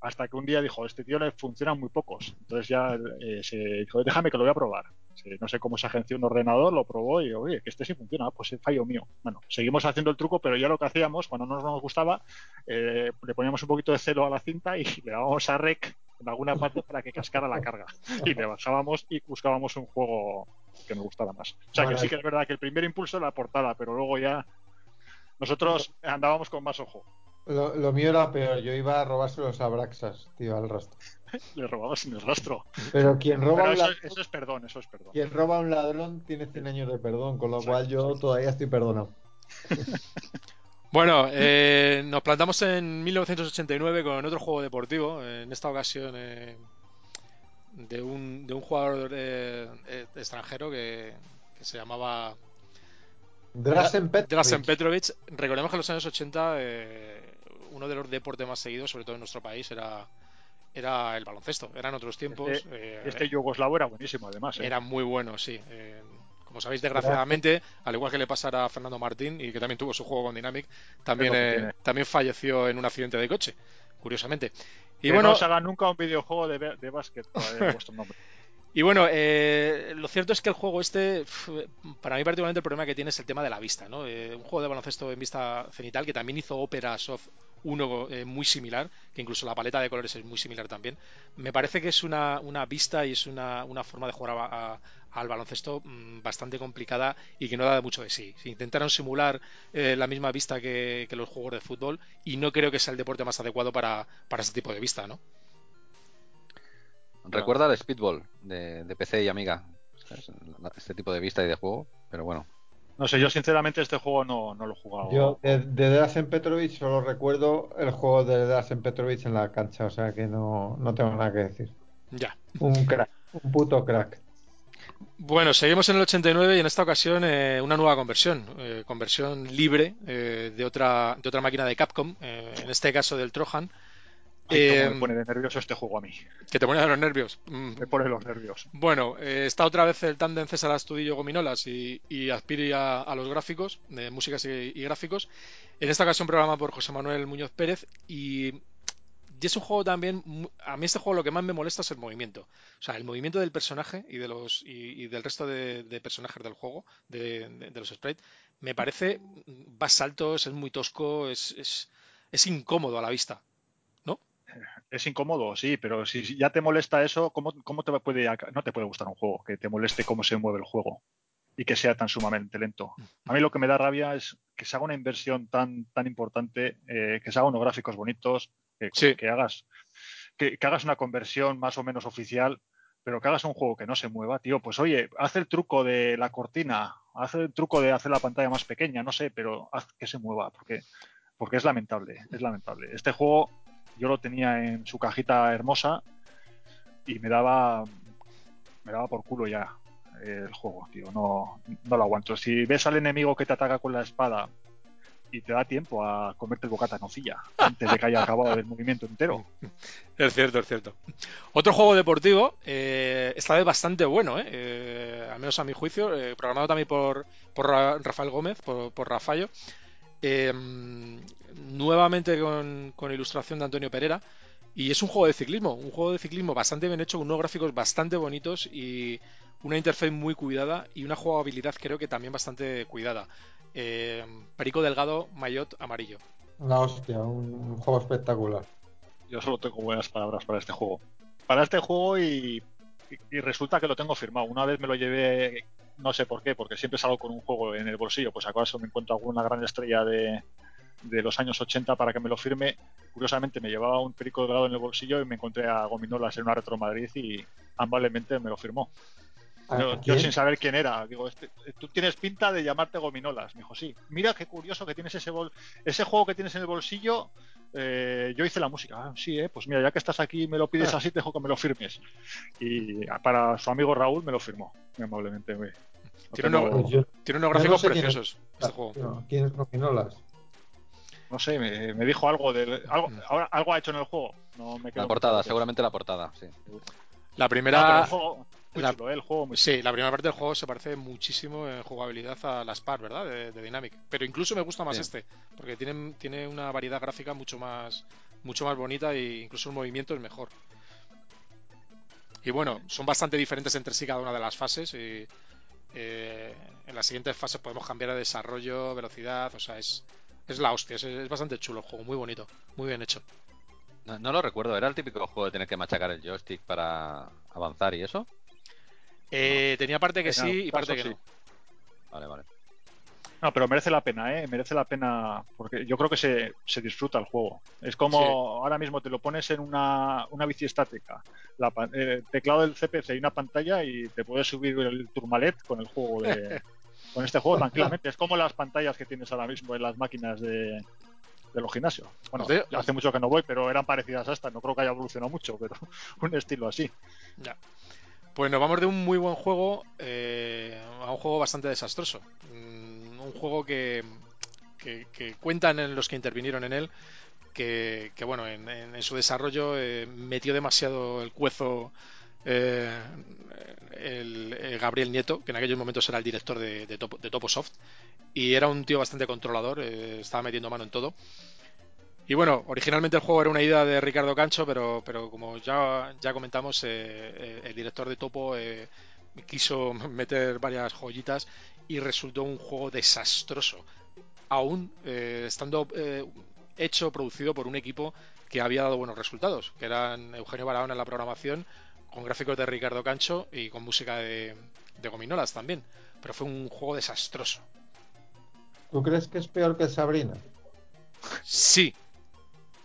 hasta que un día dijo, este tío le funcionan muy pocos. Entonces ya eh, se dijo, déjame que lo voy a probar. No sé cómo se agenció un ordenador, lo probó y, oye, que este sí funciona, pues es fallo mío. Bueno, seguimos haciendo el truco, pero ya lo que hacíamos, cuando no nos gustaba, eh, le poníamos un poquito de celo a la cinta y le dábamos a rec en alguna parte para que cascara la carga. Y le bajábamos y buscábamos un juego que nos gustara más. O sea, que sí que es verdad que el primer impulso era la portada, pero luego ya nosotros andábamos con más ojo. Lo, mío era peor, yo iba a robarse los abraxas, tío, al rastro. Le robabas sin el rastro. Pero quien roba eso, es perdón, eso es perdón. Quien roba a un ladrón tiene 100 años de perdón, con lo cual yo todavía estoy perdonado. Bueno, eh, nos plantamos en 1989 con otro juego deportivo, en esta ocasión eh, de, un, de un jugador eh, extranjero que, se llamaba Drasen Petrovic. Drasen Petrovic. Recordemos que en los años 80 uno de los deportes más seguidos, sobre todo en nuestro país, era, era el baloncesto. Eran otros tiempos. Este, eh, este yugoslavo era buenísimo, además. ¿eh? Era muy bueno, sí. Eh, como sabéis, desgraciadamente, al igual que le pasara a Fernando Martín, y que también tuvo su juego con Dynamic, también, también falleció en un accidente de coche, curiosamente. Y bueno, no se haga nunca un videojuego de, de básquet vuestro nombre. Y bueno, eh, lo cierto es que el juego este, para mí particularmente el problema que tiene es el tema de la vista, ¿no? Eh, un juego de baloncesto en vista cenital que también hizo Opera Soft uno eh, muy similar, que incluso la paleta de colores es muy similar también. Me parece que es una, vista y es una, forma de jugar a, al baloncesto mm, bastante complicada y que no da mucho de sí. Intentaron simular eh, la misma vista que, los juegos de fútbol y no creo que sea el deporte más adecuado para, para ese tipo de vista, ¿no? Recuerda el Speedball de, PC y Amiga. Este tipo de vista y de juego, pero bueno. No sé, yo sinceramente este juego no, lo he jugado. Yo de, de Drazen Petrovic solo recuerdo el juego de Drazen Petrovic en la cancha, o sea que no, no tengo nada que decir. Ya. Un crack, un puto crack. Bueno, seguimos en el 89 y en esta ocasión eh, una nueva conversión, eh, conversión libre eh, de, otra, de otra máquina de Capcom, en este caso del Trojan. Me pone de nervioso este juego a mí. Que te pone de los nervios. Mm. Me pone los nervios. Bueno, está otra vez el tándem César Astudillo Gominolas y, y Aspiri a, los gráficos, de músicas y, y, gráficos. En esta ocasión programa por José Manuel Muñoz Pérez y y es un juego también. A mí este juego lo que más me molesta es el movimiento. O sea, el movimiento del personaje y de los y, del resto de, personajes del juego, de, los sprites, me parece. Va saltos, es muy tosco, es, es, incómodo a la vista. Es incómodo, sí, pero si ya te molesta eso, ¿cómo, cómo te puede, no te puede gustar un juego que te moleste cómo se mueve el juego? y que sea tan sumamente lento. A mí lo que me da rabia es que se haga una inversión tan, tan importante, eh, que se hagan unos gráficos bonitos, que, hagas, que, hagas una conversión más o menos oficial, pero que hagas un juego que no se mueva, tío, pues oye, haz el truco de la cortina, haz el truco de hacer la pantalla más pequeña, no sé, pero haz que se mueva, porque, porque es lamentable, es lamentable. Este juego yo lo tenía en su cajita hermosa y me daba me daba por culo ya el juego, tío, no, no lo aguanto. Si ves al enemigo que te ataca con la espada y te da tiempo a comerte el bocata nocilla antes de que haya acabado el movimiento entero. Es cierto, es cierto. Otro juego deportivo, eh, esta vez bastante bueno, eh, eh, al menos a mi juicio, programado también por, por Rafael Gómez, por, por. Nuevamente con, con, ilustración de Antonio Pereira. Y es un juego de ciclismo, un juego de ciclismo bastante bien hecho, con unos gráficos bastante bonitos y una interfaz muy cuidada y una jugabilidad creo que también bastante cuidada. Eh, Perico Delgado, Maillot amarillo. Una hostia, un, juego espectacular. Yo solo tengo buenas palabras para este juego. Para este juego y, resulta que lo tengo firmado. Una vez me lo llevé, no sé por qué, porque siempre salgo con un juego en el bolsillo, pues acaso me encuentro alguna gran estrella de, de los años 80 para que me lo firme. Curiosamente me llevaba un perico delgado en el bolsillo y me encontré a Gominolas en una Retro Madrid y amablemente me lo firmó. Yo, sin saber quién era, digo, este, tú tienes pinta de llamarte Gominolas. Me dijo, sí. Mira qué curioso que tienes ese ese juego que tienes en el bolsillo. Eh, yo hice la música. Ah, sí, eh, pues mira, ya que estás aquí y me lo pides así, te dejo que me lo firmes. Y para su amigo Raúl me lo firmó, amablemente. Tiene, unos, gráficos preciosos este juego. ¿Quién es Gominolas? No sé, me, dijo algo de algo, mm. algo ha hecho en el juego. la portada, seguramente la portada, sí. La primera. la, el juego sí, la primera parte del juego se parece muchísimo en jugabilidad a las par, ¿verdad? De, Dynamic. Pero incluso me gusta más este, porque tiene, tiene una variedad gráfica mucho más, mucho más bonita e incluso el movimiento es mejor. Y bueno, son bastante diferentes entre sí cada una de las fases. Y, eh, en las siguientes fases podemos cambiar de desarrollo, velocidad, o sea, es, es la hostia, es, bastante chulo el juego, muy bonito, muy bien hecho. No, lo recuerdo, ¿era el típico juego de tener que machacar el joystick para avanzar y eso? Eh, tenía parte que sí y parte que no. Vale, vale. No, pero merece la pena, ¿eh? Merece la pena porque yo creo que se, se disfruta el juego. Es como ahora mismo te lo pones en una, una bici estática, el teclado del CPC y una pantalla y te puedes subir el turmalet con el juego de, con este juego tranquilamente. Es como las pantallas que tienes ahora mismo en las máquinas de, los gimnasios. Bueno, hace mucho que no voy, pero eran parecidas a esta. No creo que haya evolucionado mucho, pero un estilo así. Ya. Pues nos vamos de un muy buen juego eh, a un juego bastante desastroso. Mm, un juego que, cuentan en los que intervinieron en él que, bueno, en, su desarrollo eh, metió demasiado el cuezo eh, el, Gabriel Nieto, que en aquellos momentos era el director de, de, Toposoft, y era un tío bastante controlador, eh, estaba metiendo mano en todo. Y bueno, originalmente el juego era una idea de Ricardo Cancho, pero, pero como ya, ya comentamos, eh, el director de Topo quiso meter varias joyitas y resultó un juego desastroso, aún estando hecho, producido por un equipo que había dado buenos resultados, que eran Eugenio Barahona en la programación, con gráficos de Ricardo Cancho y con música de, de Gominolas también. Pero fue un juego desastroso. ¿Tú crees que es peor que Sabrina? Sí,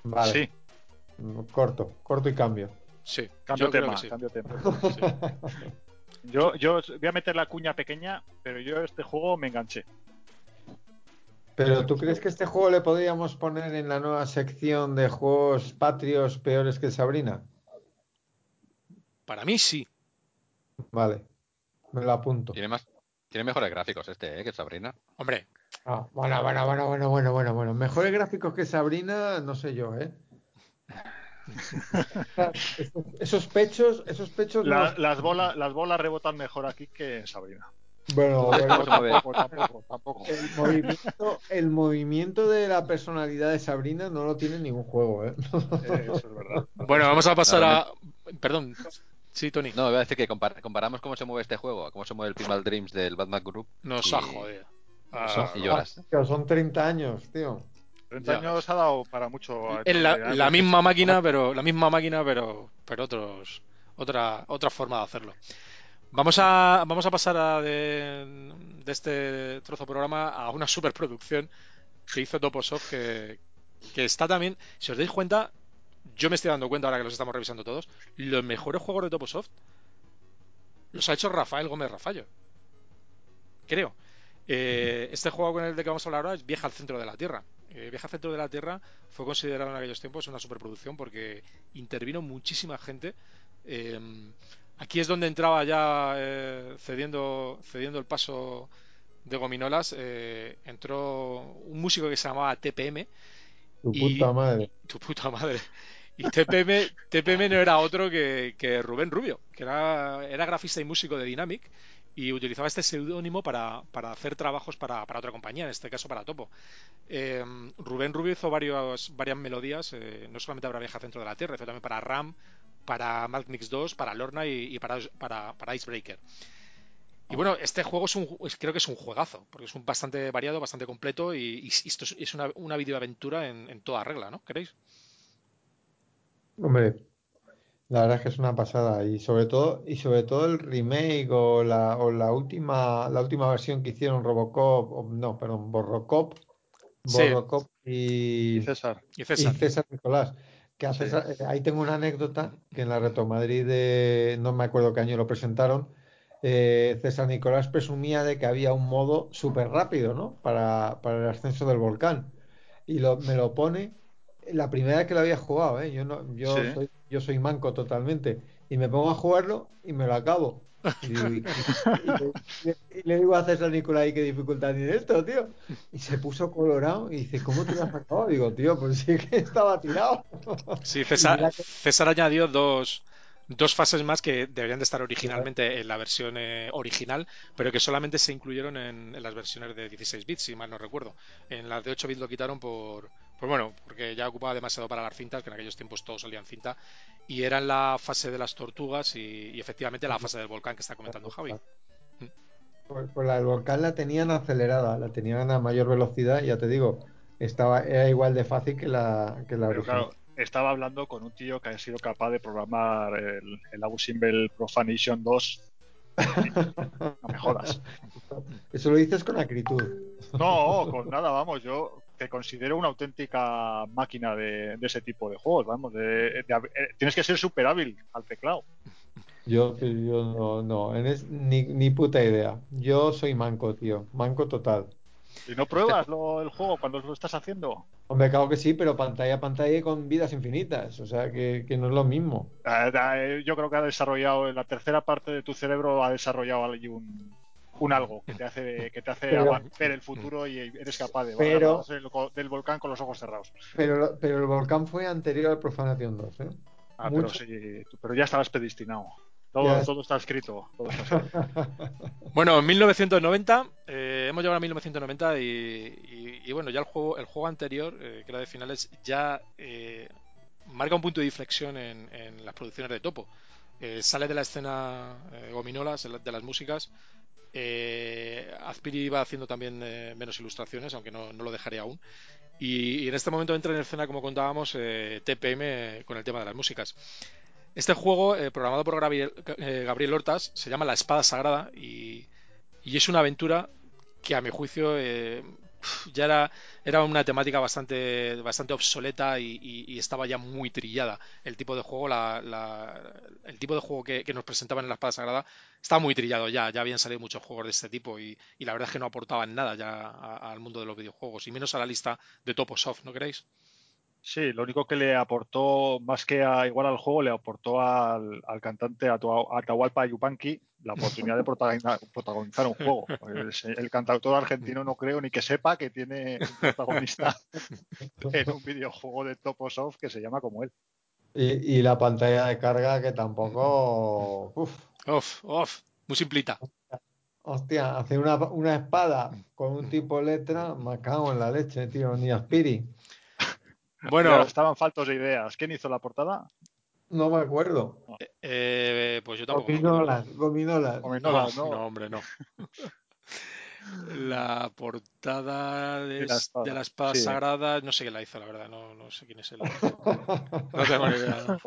Vale. Sí, Corto, corto y cambio. sí. cambio yo creo tema, que sí. cambio tema. Sí. Yo, yo voy a meter la cuña pequeña, pero yo este juego me enganché. Pero ¿tú crees que este juego le podríamos poner en la nueva sección de juegos patrios peores que Sabrina? Para mí sí. Vale, me lo apunto. Tiene más, tiene mejores gráficos este, ¿eh? Que Sabrina. Hombre, Ah, bueno, bueno, bueno, bueno, bueno, bueno, bueno. Mejores gráficos que Sabrina, no sé yo, ¿eh? Esos, pechos, esos pechos. La- no- las, bolas, las bolas rebotan mejor aquí que en Sabrina. Bueno, bueno, Vamos a ver. Tampoco, tampoco, tampoco. el movimiento, el movimiento de la personalidad de Sabrina no lo tiene ningún juego, ¿eh? Eh, Eso es verdad. bueno, vamos a pasar a. Perdón. Sí, Tony. No, iba a decir que compar- comparamos cómo se mueve este juego, cómo se mueve el Primal Dreams del Batman Group. Nos y- ha jodido. Ah, y lloras. Tío, son 30 años, tío. 30 Ya. años ha dado para mucho. Es la, la misma máquina, pero la misma máquina, pero pero otros otra otra forma de hacerlo. Vamos a vamos a pasar a de, de este trozo de programa a una superproducción que hizo Toposoft que que está también, si os dais cuenta, yo me estoy dando cuenta ahora que los estamos revisando todos, los mejores juegos de Toposoft los ha hecho Rafael Gómez Rafallo. Creo. Eh, este juego con el de que vamos a hablar ahora es Viaja al centro de la Tierra. Eh, Viaja al centro de la Tierra fue considerado en aquellos tiempos una superproducción porque intervino muchísima gente. Eh, aquí es donde entraba ya eh, cediendo, cediendo el paso de Gominolas. eh, entró un músico que se llamaba TPM, Tu Y- puta madre. tu puta madre. Y TPM, TPM no era otro que, que Rubén Rubio, que era, era grafista y músico de Dynamic y utilizaba este seudónimo para, para hacer trabajos para, para otra compañía, en este caso para Topo. Eh, Rubén Rubio hizo varios, varias melodías, eh, no solamente para Viaja Centro de la Tierra, hizo también para RAM, para Mad Mix 2, para Lorna y, para, para, Icebreaker. Y bueno, este juego es un, creo que es un juegazo, porque es un bastante variado, bastante completo y, esto es, es una, una videoaventura en, en toda regla, ¿no? ¿Queréis? Hombre, la verdad es que es una pasada. Y sobre todo, y sobre todo el remake o la, o la última, la última versión que hicieron Robocop, o- no, perdón, Borrocop, Sí. Borrocop y, Y César. Y y César. Nicolás. Que a Sí. César- eh, ahí tengo una anécdota que en la Reto Madrid de, no me acuerdo qué año lo presentaron. eh, César Nicolás presumía de que había un modo súper rápido, ¿no? Para, para el ascenso del volcán. Y lo, me lo pone la primera vez que lo había jugado, ¿eh? Yo, no, yo, Sí. soy, yo soy manco totalmente. Y me pongo a jugarlo y me lo acabo. Y, digo, y- y- y- y le digo a César Nicolás, ¿y qué dificultad tiene esto, tío? Y se puso colorado y dice, ¿cómo te lo has acabado? Digo, tío, pues sí que estaba tirado. Sí, César, que- César añadió dos, dos fases más que deberían de estar originalmente en la versión eh, original, pero que solamente se incluyeron en, en las versiones de 16 bits, si mal no recuerdo. En las de 8 bits lo quitaron por, pues bueno, porque ya ocupaba demasiado para las cintas, que en aquellos tiempos todos salían cinta, y era en la fase de las tortugas y, y efectivamente la fase del volcán que está comentando Javi. Pues, pues la del volcán la tenían acelerada, la tenían a mayor velocidad, y ya te digo, estaba, era igual de fácil que la, que la Pero original. claro, estaba hablando con un tío que ha sido capaz de programar el, el Abu Simbel Profanation 2. No me jodas. Eso lo dices con acritud. No, con nada, vamos, yo te considero una auténtica máquina de, de ese tipo de juegos, vamos. de- de eh, tienes que ser súper hábil al teclado. Yo, yo no, no, en es- ni, ni puta idea. Yo soy manco, tío, manco total. Y no pruebas lo- el juego cuando lo estás haciendo. Hombre, claro que sí, pero pantalla a pantalla con vidas infinitas, o sea que, que no es lo mismo. Eh, eh, Yo creo que ha desarrollado, en la tercera parte de tu cerebro ha desarrollado allí un, un algo que te hace, que te hace Pero- ava- ver el futuro y eres capaz de Pero- bajar del, del volcán con los ojos cerrados. Pero, pero el volcán fue anterior al Profanación 2, ¿eh? Ah, pero sí, pero ya estabas predestinado. Todo, Ya. todo está escrito. todo está escrito. Bueno, en 1990, eh, hemos llegado a 1990 y, y- y bueno, ya el juego, el juego anterior, eh, que era de finales, ya eh, marca un punto de inflexión en, en las producciones de Topo. Eh, sale de la escena eh, gominolas, de las músicas. Eh, Azpiri iba haciendo también eh, menos ilustraciones, aunque no, no lo dejaré aún. Y, en este momento entra en escena, como contábamos, eh, TPM con el tema de las músicas. Este juego, eh, programado por Gabriel, Gabriel, Hortas, se llama La Espada Sagrada y, y es una aventura que a mi juicio ya era, era una temática bastante, bastante obsoleta y, estaba ya muy trillada. El tipo de juego, la, la, el tipo de juego que, nos presentaban en la Espada Sagrada estaba muy trillado ya. Ya habían salido muchos juegos de este tipo y, y la verdad es que no aportaban nada ya al mundo de los videojuegos, y menos a la lista de Toposoft, ¿no creéis? Sí, lo único que le aportó, más que a, igual al juego, le aportó al, al cantante Atahualpa Yupanqui la oportunidad de protagonizar, protagonizar un juego. El, el, cantautor argentino no creo ni que sepa que tiene un protagonista en un videojuego de Toposoft que se llama como él. Y, y la pantalla de carga que tampoco... Uf, uf, uf muy simplita. Hostia, hacer una, una espada con un tipo letra, me cago en la leche, tío, ni aspiri. Bueno, Pero estaban faltos de ideas. ¿Quién hizo la portada? No me acuerdo. Eh, pues yo tampoco. Gominolas, gominolas. Gominolas no, no, hombre, no. La portada de, de la espada, de la espada sí. sagrada, no sé quién la hizo, la verdad, no, no sé quién es él. No tengo ni idea.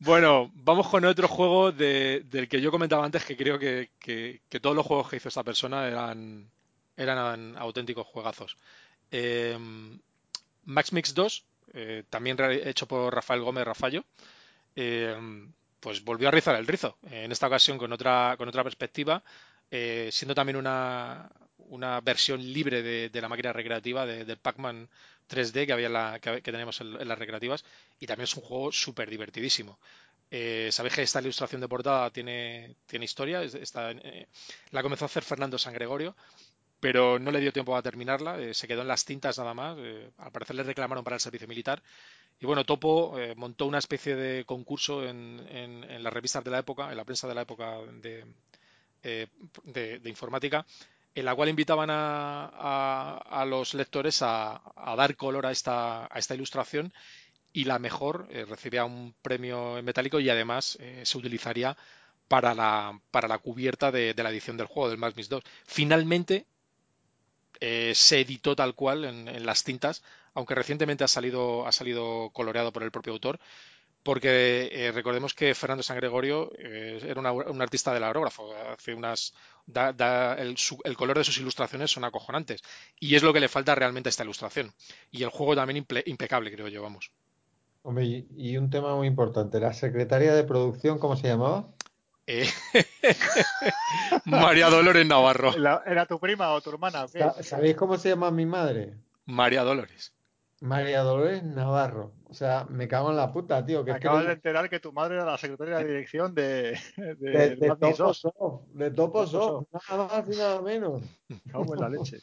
Bueno, vamos con otro juego de, del que yo comentaba antes que creo que, que, que, todos los juegos que hizo esta persona eran, eran auténticos juegazos. Eh, Max Mix 2, eh, también hecho por Rafael Gómez Rafallo, eh, pues volvió a rizar el rizo, en esta ocasión con otra, con otra perspectiva, eh, siendo también una, una versión libre de, la máquina recreativa de, de Pac-Man 3D que, había que, tenemos en, las recreativas, y también es un juego súper divertidísimo. Eh, Sabéis que esta ilustración de portada tiene, tiene historia, está, la comenzó a hacer Fernando San Gregorio, pero no le dio tiempo a terminarla, eh, se quedó en las tintas nada más, eh, al parecer le reclamaron para el servicio militar y bueno, Topo eh, montó una especie de concurso en, las revistas de la época, en la prensa de la época de, informática, en la cual invitaban a, a, los lectores a, dar color a esta, a esta ilustración y la mejor recibía un premio en metálico y además se utilizaría para la, para la cubierta de, la edición del juego, del Max Mix 2. Finalmente, eh, se editó tal cual en, las tintas, aunque recientemente ha salido, ha salido coloreado por el propio autor, porque eh, recordemos que Fernando San Gregorio eh, era un artista del aerógrafo, hace unas, da, da el, su, el, color de sus ilustraciones son acojonantes, y es lo que le falta realmente a esta ilustración. Y el juego también impecable, creo yo, vamos. Hombre, y un tema muy importante, la secretaria de producción, ¿cómo se llamaba? Eh, María Dolores Navarro. ¿Era, ¿Era, tu prima o tu hermana? ¿Sabéis cómo se llama mi madre? María Dolores. María Dolores Navarro. O sea, me cago en la puta, tío. Que Acabas de enterar que tu madre era la secretaria de dirección de... De, de, de Topo Soft. De Topo Soft. Nada más y nada menos. Cago en la leche.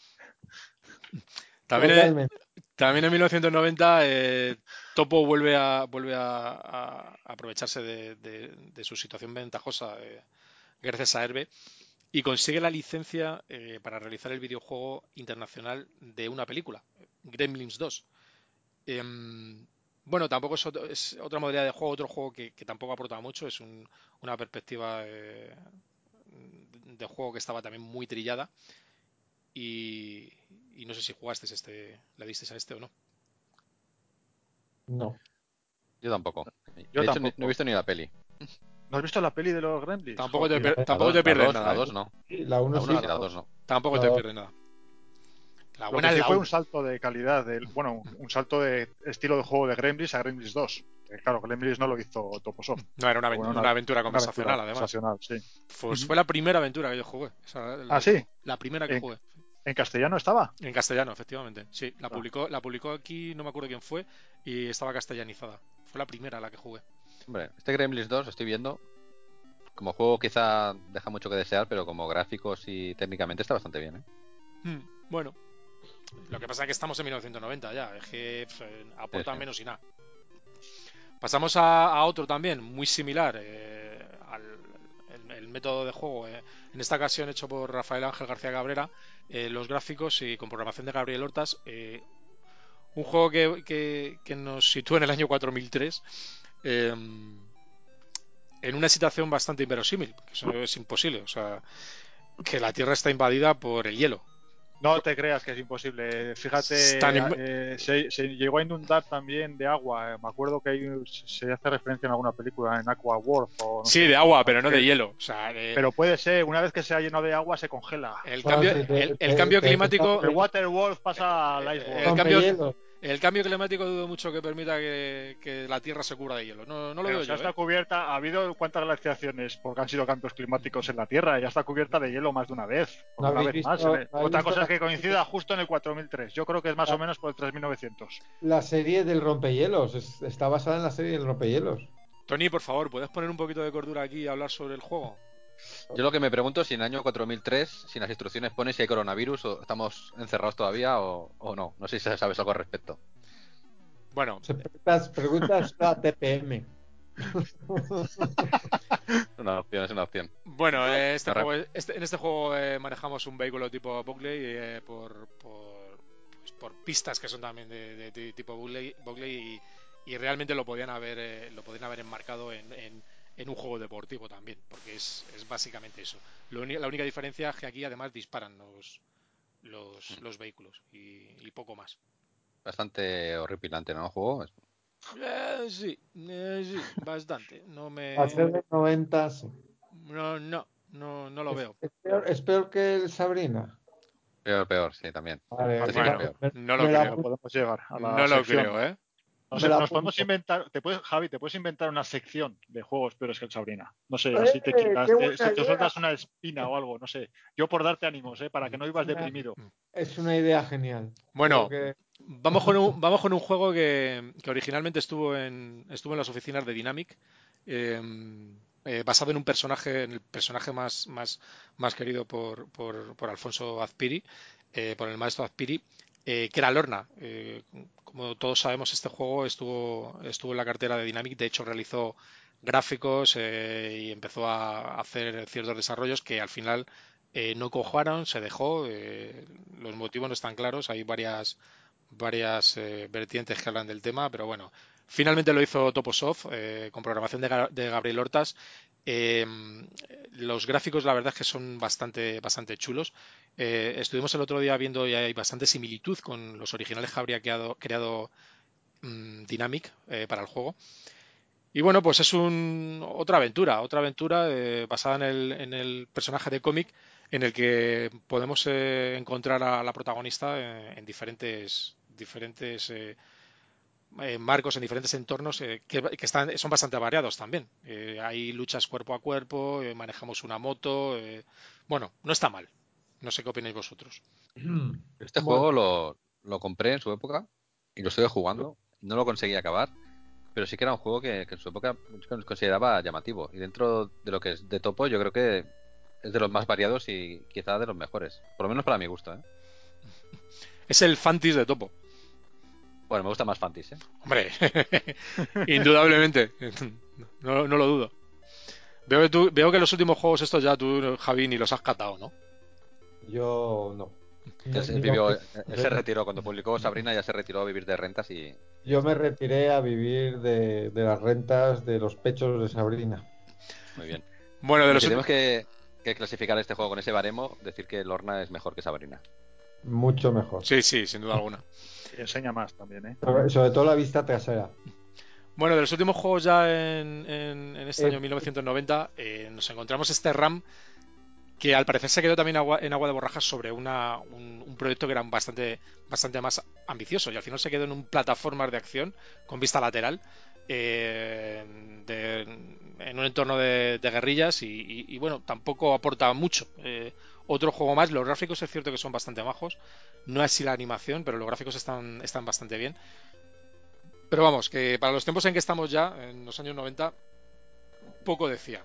También en, también en 1990 eh, Topo vuelve a, vuelve a, aprovecharse de, su situación ventajosa eh, gracias a Herbe y consigue la licencia eh, para realizar el videojuego internacional de una película, Gremlins 2. Eh, bueno, tampoco es, otro, es, otra modalidad de juego, otro juego que, tampoco aporta mucho, es un, una perspectiva eh, de juego que estaba también muy trillada. Y, no sé si jugasteis este, le disteis a este o no. No. Yo tampoco. Yo de tampoco. no he visto ni la peli. ¿No has visto la peli de los Gremlins? Tampoco te, tampoco te pierdes nada. La 2 no. La 1 sí. La 2 no. Tampoco te pierdes nada. La buena Lo que sí fue un salto de calidad, de, bueno, un salto de estilo de juego de Gremlins a Gremlins 2. Que, claro, Gremlins no lo hizo Toposoft. No, era una, aventura, bueno, una, una aventura conversacional, una aventura además. Sí. Pues fue la primera aventura que yo jugué. O sea, la, ah, sí. La primera que en, jugué. ¿En castellano estaba? En castellano, efectivamente. Sí, la publicó, la publicó aquí, no me acuerdo quién fue, y estaba castellanizada. Fue la primera la que jugué. Hombre, este Gremlins 2 estoy viendo. Como juego quizá deja mucho que desear, pero como gráficos y técnicamente está bastante bien. ¿eh? Hmm, bueno, lo que pasa es que estamos en 1990 ya, es que pff, aporta sí, sí. menos y nada. Pasamos a, a, otro también, muy similar eh, al el, el, método de juego, eh, en esta ocasión hecho por Rafael Ángel García Cabrera, eh, los gráficos y con programación de Gabriel Hortas. Eh, un juego que, nos sitúa en el año 4003 en una situación bastante inverosímil, que eso es imposible, o sea, que la Tierra está invadida por el hielo No te creas que es imposible. Fíjate, eh, se, se llegó a inundar también de agua. Eh, Me acuerdo que hay, se hace referencia en alguna película, en Aqua World. O no Sí, sé. de agua, pero no de hielo. O sea, Pero puede ser, una vez que se ha llenado de agua, se congela. el cambio, el, el te- climático, El Waterworld pasa al Iceworld. el cambio-. El cambio climático dudo mucho que permita que, que la Tierra se cubra de hielo. No, no lo Pero veo si ya yo. está ¿eh? cubierta, ha habido cuántas glaciaciones porque han sido cambios climáticos en la Tierra, ya está cubierta de hielo más de una vez. ¿No una vez más. visto- Eh, no habéis Otra cosa es que coincida justo en el 4003. Yo creo que es más o menos por el 3900. La serie del rompehielos. es- está basada en la serie del rompehielos. Tony, por favor, ¿puedes poner un poquito de cordura aquí y hablar sobre el juego? Yo lo que me pregunto es si en el año 4003, si en las instrucciones pone si hay coronavirus o estamos encerrados todavía o, o no. No sé si sabes algo al respecto. Bueno, Se preguntas, a TPM. Una opción es una opción. Bueno, eh, este juego- este- en este juego eh, manejamos un vehículo tipo Buckley eh, por, por, pues, por pistas que son también de, de- de tipo Buckley, Buckley y, y realmente lo podían haber eh, lo podían haber enmarcado en, en- en un juego deportivo también, porque es, es básicamente eso. Lo la única diferencia es que aquí además disparan los los, los vehículos y, y poco más. Bastante horripilante, ¿no? El juego. Eh, sí, eh, sí, bastante. No me ser de 90, sí. no no no no lo Es- veo. Es, peor, es peor que el Sabrina. Peor, peor, sí, también. Vale, bueno, me- no lo creo. No podemos llegar a la No lo creo, ¿eh? No sé, nos podemos inventar, te puedes, Javi, te puedes inventar una sección de juegos peores que el Sabrina. No sé, ¡Eh, así te quitas, qué te, te sueltas una espina o algo, no sé. Yo por darte ánimos, ¿eh? para que no Una- deprimido. Es una idea genial. Bueno, que- vamos con un, vamos con un juego que, que originalmente estuvo en, estuvo en las oficinas de Dynamic, eh, eh, basado en un personaje, en el personaje más, más, más querido por, por, por Alfonso Azpiri, eh, por el maestro Azpiri, eh, que era Lorna. Eh, como todos sabemos, este juego estuvo, estuvo en la cartera de Dynamic, de hecho realizó gráficos eh, y empezó a hacer ciertos desarrollos que al final eh, no cojaron, se dejó. los motivos no están claros, hay varias, varias vertientes que hablan del tema, pero bueno, finalmente lo hizo Toposoft eh, con programación de Gabriel Hortas. Eh, los gráficos, la verdad es que son bastante, bastante chulos. Eh, estuvimos el otro día viendo y hay bastante similitud con los originales que habría creado, creado mm, Dynamic eh, para el juego. Y bueno, pues es un, otra aventura, otra aventura eh, basada en el, en el personaje de cómic en el que podemos encontrar a la protagonista eh, en diferentes, diferentes eh, marcos, en diferentes entornos eh, que, que están, son bastante variados también. Eh, hay luchas cuerpo a cuerpo, eh, manejamos una moto. eh, bueno, no está mal. No sé qué opináis vosotros. Este Bueno. juego lo, lo compré en su época y lo estuve jugando. No lo conseguí acabar, pero sí que era un juego que, que en su época consideraba llamativo. Y dentro de lo que es de topo, yo creo que es de los más variados y quizá de los mejores. Por lo menos para mi gusto. ¿eh? Es el Fantis de Topo. Bueno, me gusta más Fantis. ¿eh? Hombre, indudablemente. No, no lo dudo. Veo que, tú, veo que los últimos juegos estos ya tú, Javi, ni los has catado, ¿no? Yo no. Él, se- Ni- vivió- ni- él se retiró cuando publicó Sabrina, ya se retiró a vivir de rentas y Yo me retiré a vivir de, de las rentas de los pechos de Sabrina. muy bien. Bueno, de Si los tenemos que, que clasificar este juego con ese baremo, decir que Lorna es mejor que Sabrina. Mucho mejor. Sí, sí, sin duda alguna. Y enseña más también, ¿eh? Sobre, sobre todo la vista trasera. Bueno, de los últimos juegos ya en, en- en este Eh, año 1990 eh, nos encontramos este RAM que al parecer se quedó también agua- en agua de borrajas sobre una, un, un proyecto que era bastante, bastante más ambicioso y al final se quedó en un plataformas de acción con vista lateral eh, de- en un entorno de, de guerrillas y, y- y, bueno, tampoco aporta mucho. Eh, otro juego más, los gráficos es cierto que son bastante bajos, no es así la animación, pero los gráficos están, están bastante bien. Pero vamos, que para los tiempos en que estamos ya, en los años 90, poco decía.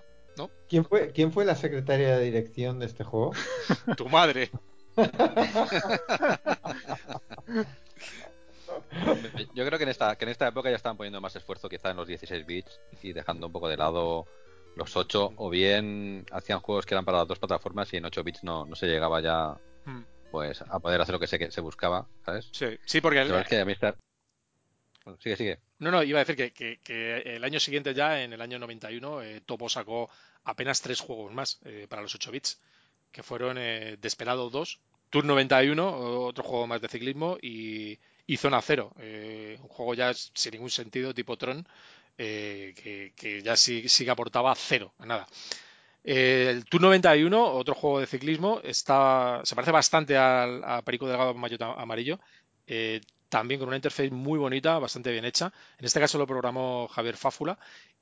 ¿Quién fue, ¿Quién fue la secretaria de dirección de este juego? Tu madre. Yo creo que en esta, que en esta época ya estaban poniendo más esfuerzo quizá en los 16 bits y dejando un poco de lado los 8 o bien hacían juegos que eran para las dos plataformas y en 8 bits no, no se llegaba ya Mm, pues a poder hacer lo que se, que se buscaba, ¿sabes? Sí, sí porque el- verdad es que a mí esta- Bueno, sigue, sigue. no, no, iba a decir que, que- que el año siguiente ya, en el año 91, eh, Topo sacó apenas tres juegos más eh, para los 8 bits, que fueron eh, Desperado 2, Tour 91, otro juego más de ciclismo, y, Zona Cero, eh, un juego ya sin ningún sentido, tipo Tron, que, ya sí, sí, que aportaba cero, nada. el Tour 91, otro juego de ciclismo, está, se parece bastante al, a Perico Delgado Mayo Amarillo. también con una interface muy bonita, bastante bien hecha. En este caso lo programó Javier Fáfula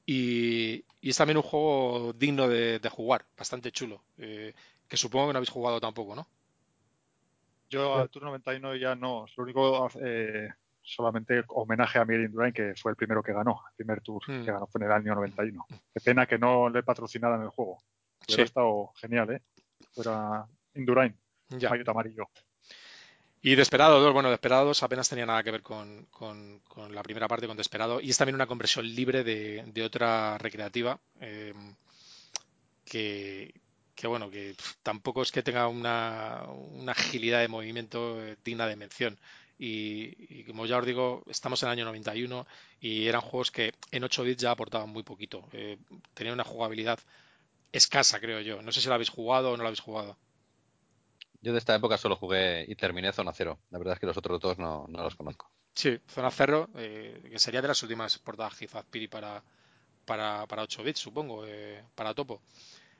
y, es también un juego digno de, jugar, bastante chulo, que supongo que no habéis jugado tampoco, ¿no? Yo al Tour 91 ya no. Lo único, eh, solamente homenaje a Miguel Indurain, que fue el primero que ganó, el primer Tour hmm. que ganó fue en el año 91. Qué pena que no le patrocinaran el juego. Hubiera estado genial, ¿eh? Fuera Indurain, ya. amarillo. Y Desperado 2, bueno, Desperado 2 apenas tenía nada que ver con, la primera parte, con Desperado, y es también una conversión libre de, otra recreativa eh, que, que bueno, que tampoco es que tenga una, agilidad de movimiento eh, digna de mención. Y, como ya os digo, estamos en el año 91 y eran juegos que en 8 bits ya aportaban muy poquito. Eh, tenían una jugabilidad escasa, creo yo. No sé si lo habéis jugado o no lo habéis jugado. Yo de esta época solo jugué y terminé Zona Cero. La verdad es que los otros dos no, los conozco. Sí, Zona Cero, eh, que sería de las últimas portadas Piri para, para, para 8 bits, supongo, para Topo.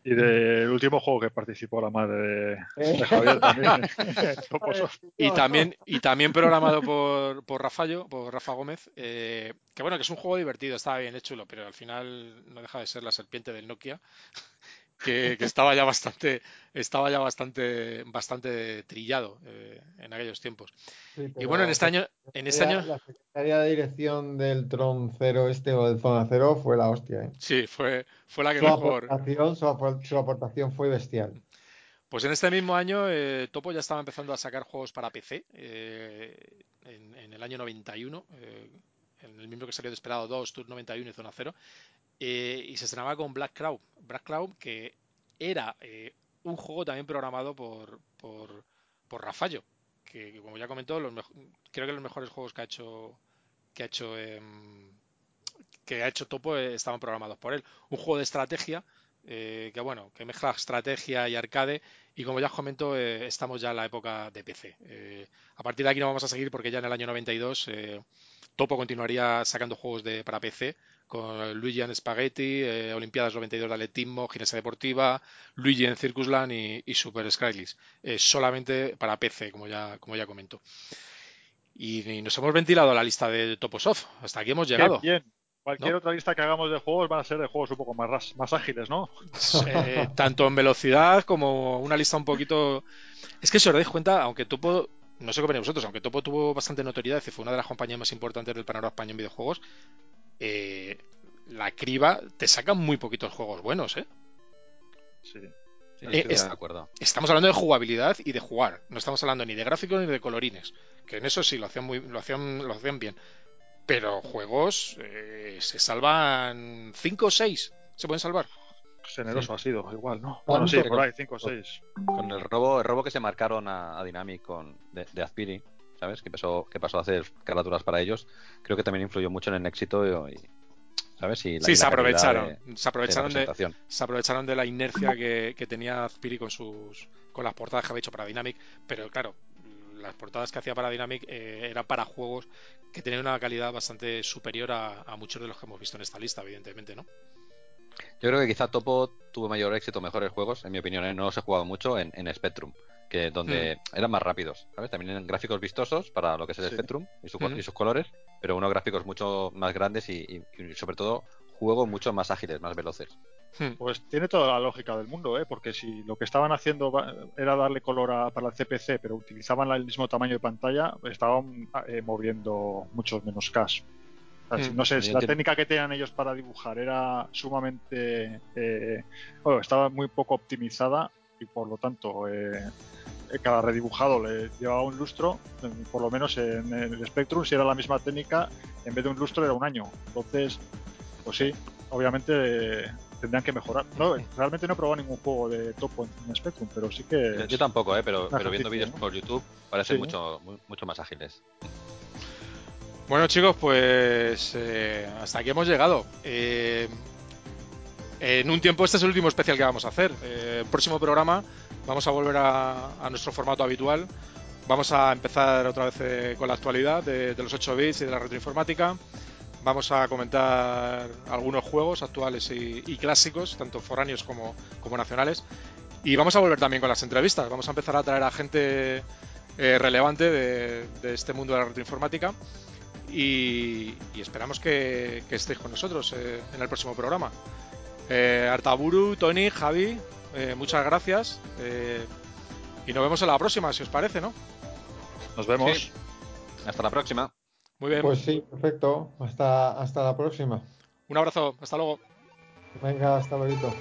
Y del último juego que participó la madre de, Javier también. y también y también programado por, por Rafayo, por Rafa Gómez, eh, que bueno, que es un juego divertido, estaba bien, es chulo, pero al final no deja de ser la serpiente del Nokia que, estaba ya bastante estaba ya bastante bastante trillado eh, en aquellos tiempos. y bueno, en este año en este año la secretaria de dirección del Tron Cero este o del Zona Cero fue la hostia. ¿eh? Sí, fue fue la que su mejor. Aportación, su, aportación fue bestial. Pues en este mismo año eh, Topo ya estaba empezando a sacar juegos para PC en, en, el año 91 en el mismo que salió de Esperado 2, Tour 91 y Zona 0, eh, y se estrenaba con Black Cloud. Black Cloud, que era eh, un juego también programado por, por, por que, como ya comentó, los creo que los mejores juegos que ha hecho que ha hecho em, que ha hecho Topo eh, estaban programados por él. Un juego de estrategia que bueno, que mezcla estrategia y arcade y como ya os comento, estamos ya en la época de PC. a partir de aquí no vamos a seguir porque ya en el año 92 Topo continuaría sacando juegos de, para PC con Luigi en Spaghetti, eh, Olimpiadas 92 de atletismo, Ginesa Deportiva, Luigi en Circusland y, Super Skrillex. Eh, solamente para PC, como ya, como ya comento. Y, nos hemos ventilado la lista de Toposoft. Hasta aquí hemos llegado. bien. Cualquier otra lista que hagamos de juegos van a ser de juegos un poco más, más ágiles, ¿no? Eh, tanto en velocidad como una lista un poquito. Es que si os dais cuenta, aunque Topo no sé qué opináis vosotros, aunque Topo tuvo bastante notoriedad y fue una de las compañías más importantes del panorama español en videojuegos, eh, la criba te saca muy poquitos juegos buenos, ¿eh? Sí. Eh, de acuerdo. Estamos hablando de jugabilidad y de jugar. No estamos hablando ni de gráficos ni de colorines. Que en eso sí lo hacían muy, lo hacían, lo hacían bien. Pero juegos eh, se salvan 5 o 6. Se pueden salvar generoso ha sido, igual, ¿no? Bueno, sí, por ahí, 5 o 6. Con el robo, el robo que se marcaron a, Dynamic con, de, de Azpiri, ¿sabes? Que pasó, que pasó a hacer caraturas para ellos, creo que también influyó mucho en el éxito y, ¿sabes? sí, se aprovecharon, se aprovecharon de, se aprovecharon de la inercia que, tenía Azpiri con sus con las portadas que había hecho para Dynamic, pero claro, las portadas que hacía para Dynamic eh, eran para juegos que tenían una calidad bastante superior a, a muchos de los que hemos visto en esta lista, evidentemente, ¿no? Yo creo que quizá Topo tuvo mayor éxito, mejores juegos, en mi opinión. ¿eh? No los he jugado mucho en, Spectrum, que donde hmm. eran más rápidos, ¿sabes? También eran gráficos vistosos para lo que es el Spectrum y, sus colores, pero unos gráficos mucho más grandes y, sobre todo juegos mucho más ágiles, más veloces. Hmm. Pues tiene toda la lógica del mundo, ¿eh? porque si lo que estaban haciendo era darle color para el CPC, pero utilizaban el mismo tamaño de pantalla, estaban eh, moviendo muchos menos cash. Mm. no sé, si la técnica que tenían ellos para dibujar era sumamente. Eh, bueno, estaba muy poco optimizada y por lo tanto eh, cada redibujado le llevaba un lustro, por lo menos en el Spectrum, si era la misma técnica, en vez de un lustro era un año. Entonces, pues sí, obviamente tendrían que mejorar. No, realmente no he probado ningún juego de topo en, Spectrum, pero sí que. Yo, tampoco, ¿eh? pero, pero viendo vídeos por YouTube parecen mucho, mucho más ágiles. Bueno chicos, pues eh, hasta aquí hemos llegado. Eh, en un tiempo este es el último especial que vamos a hacer. Eh, el próximo programa vamos a volver a, a, nuestro formato habitual. Vamos a empezar otra vez eh, con la actualidad de, de, los 8 bits y de la retroinformática. Vamos a comentar algunos juegos actuales y, y clásicos, tanto foráneos como, como, nacionales. Y vamos a volver también con las entrevistas. Vamos a empezar a traer a gente eh, relevante de, de, este mundo de la retroinformática. Y, y esperamos que, que, estéis con nosotros eh, en el próximo programa. Eh, Artaburu, Tony, Javi, eh, muchas gracias. Eh, y nos vemos en la próxima, si os parece, ¿no? Nos vemos. Sí. Hasta la próxima. Muy bien. Pues sí, perfecto. Hasta, hasta la próxima. Un abrazo. Hasta luego. Venga, hasta luego.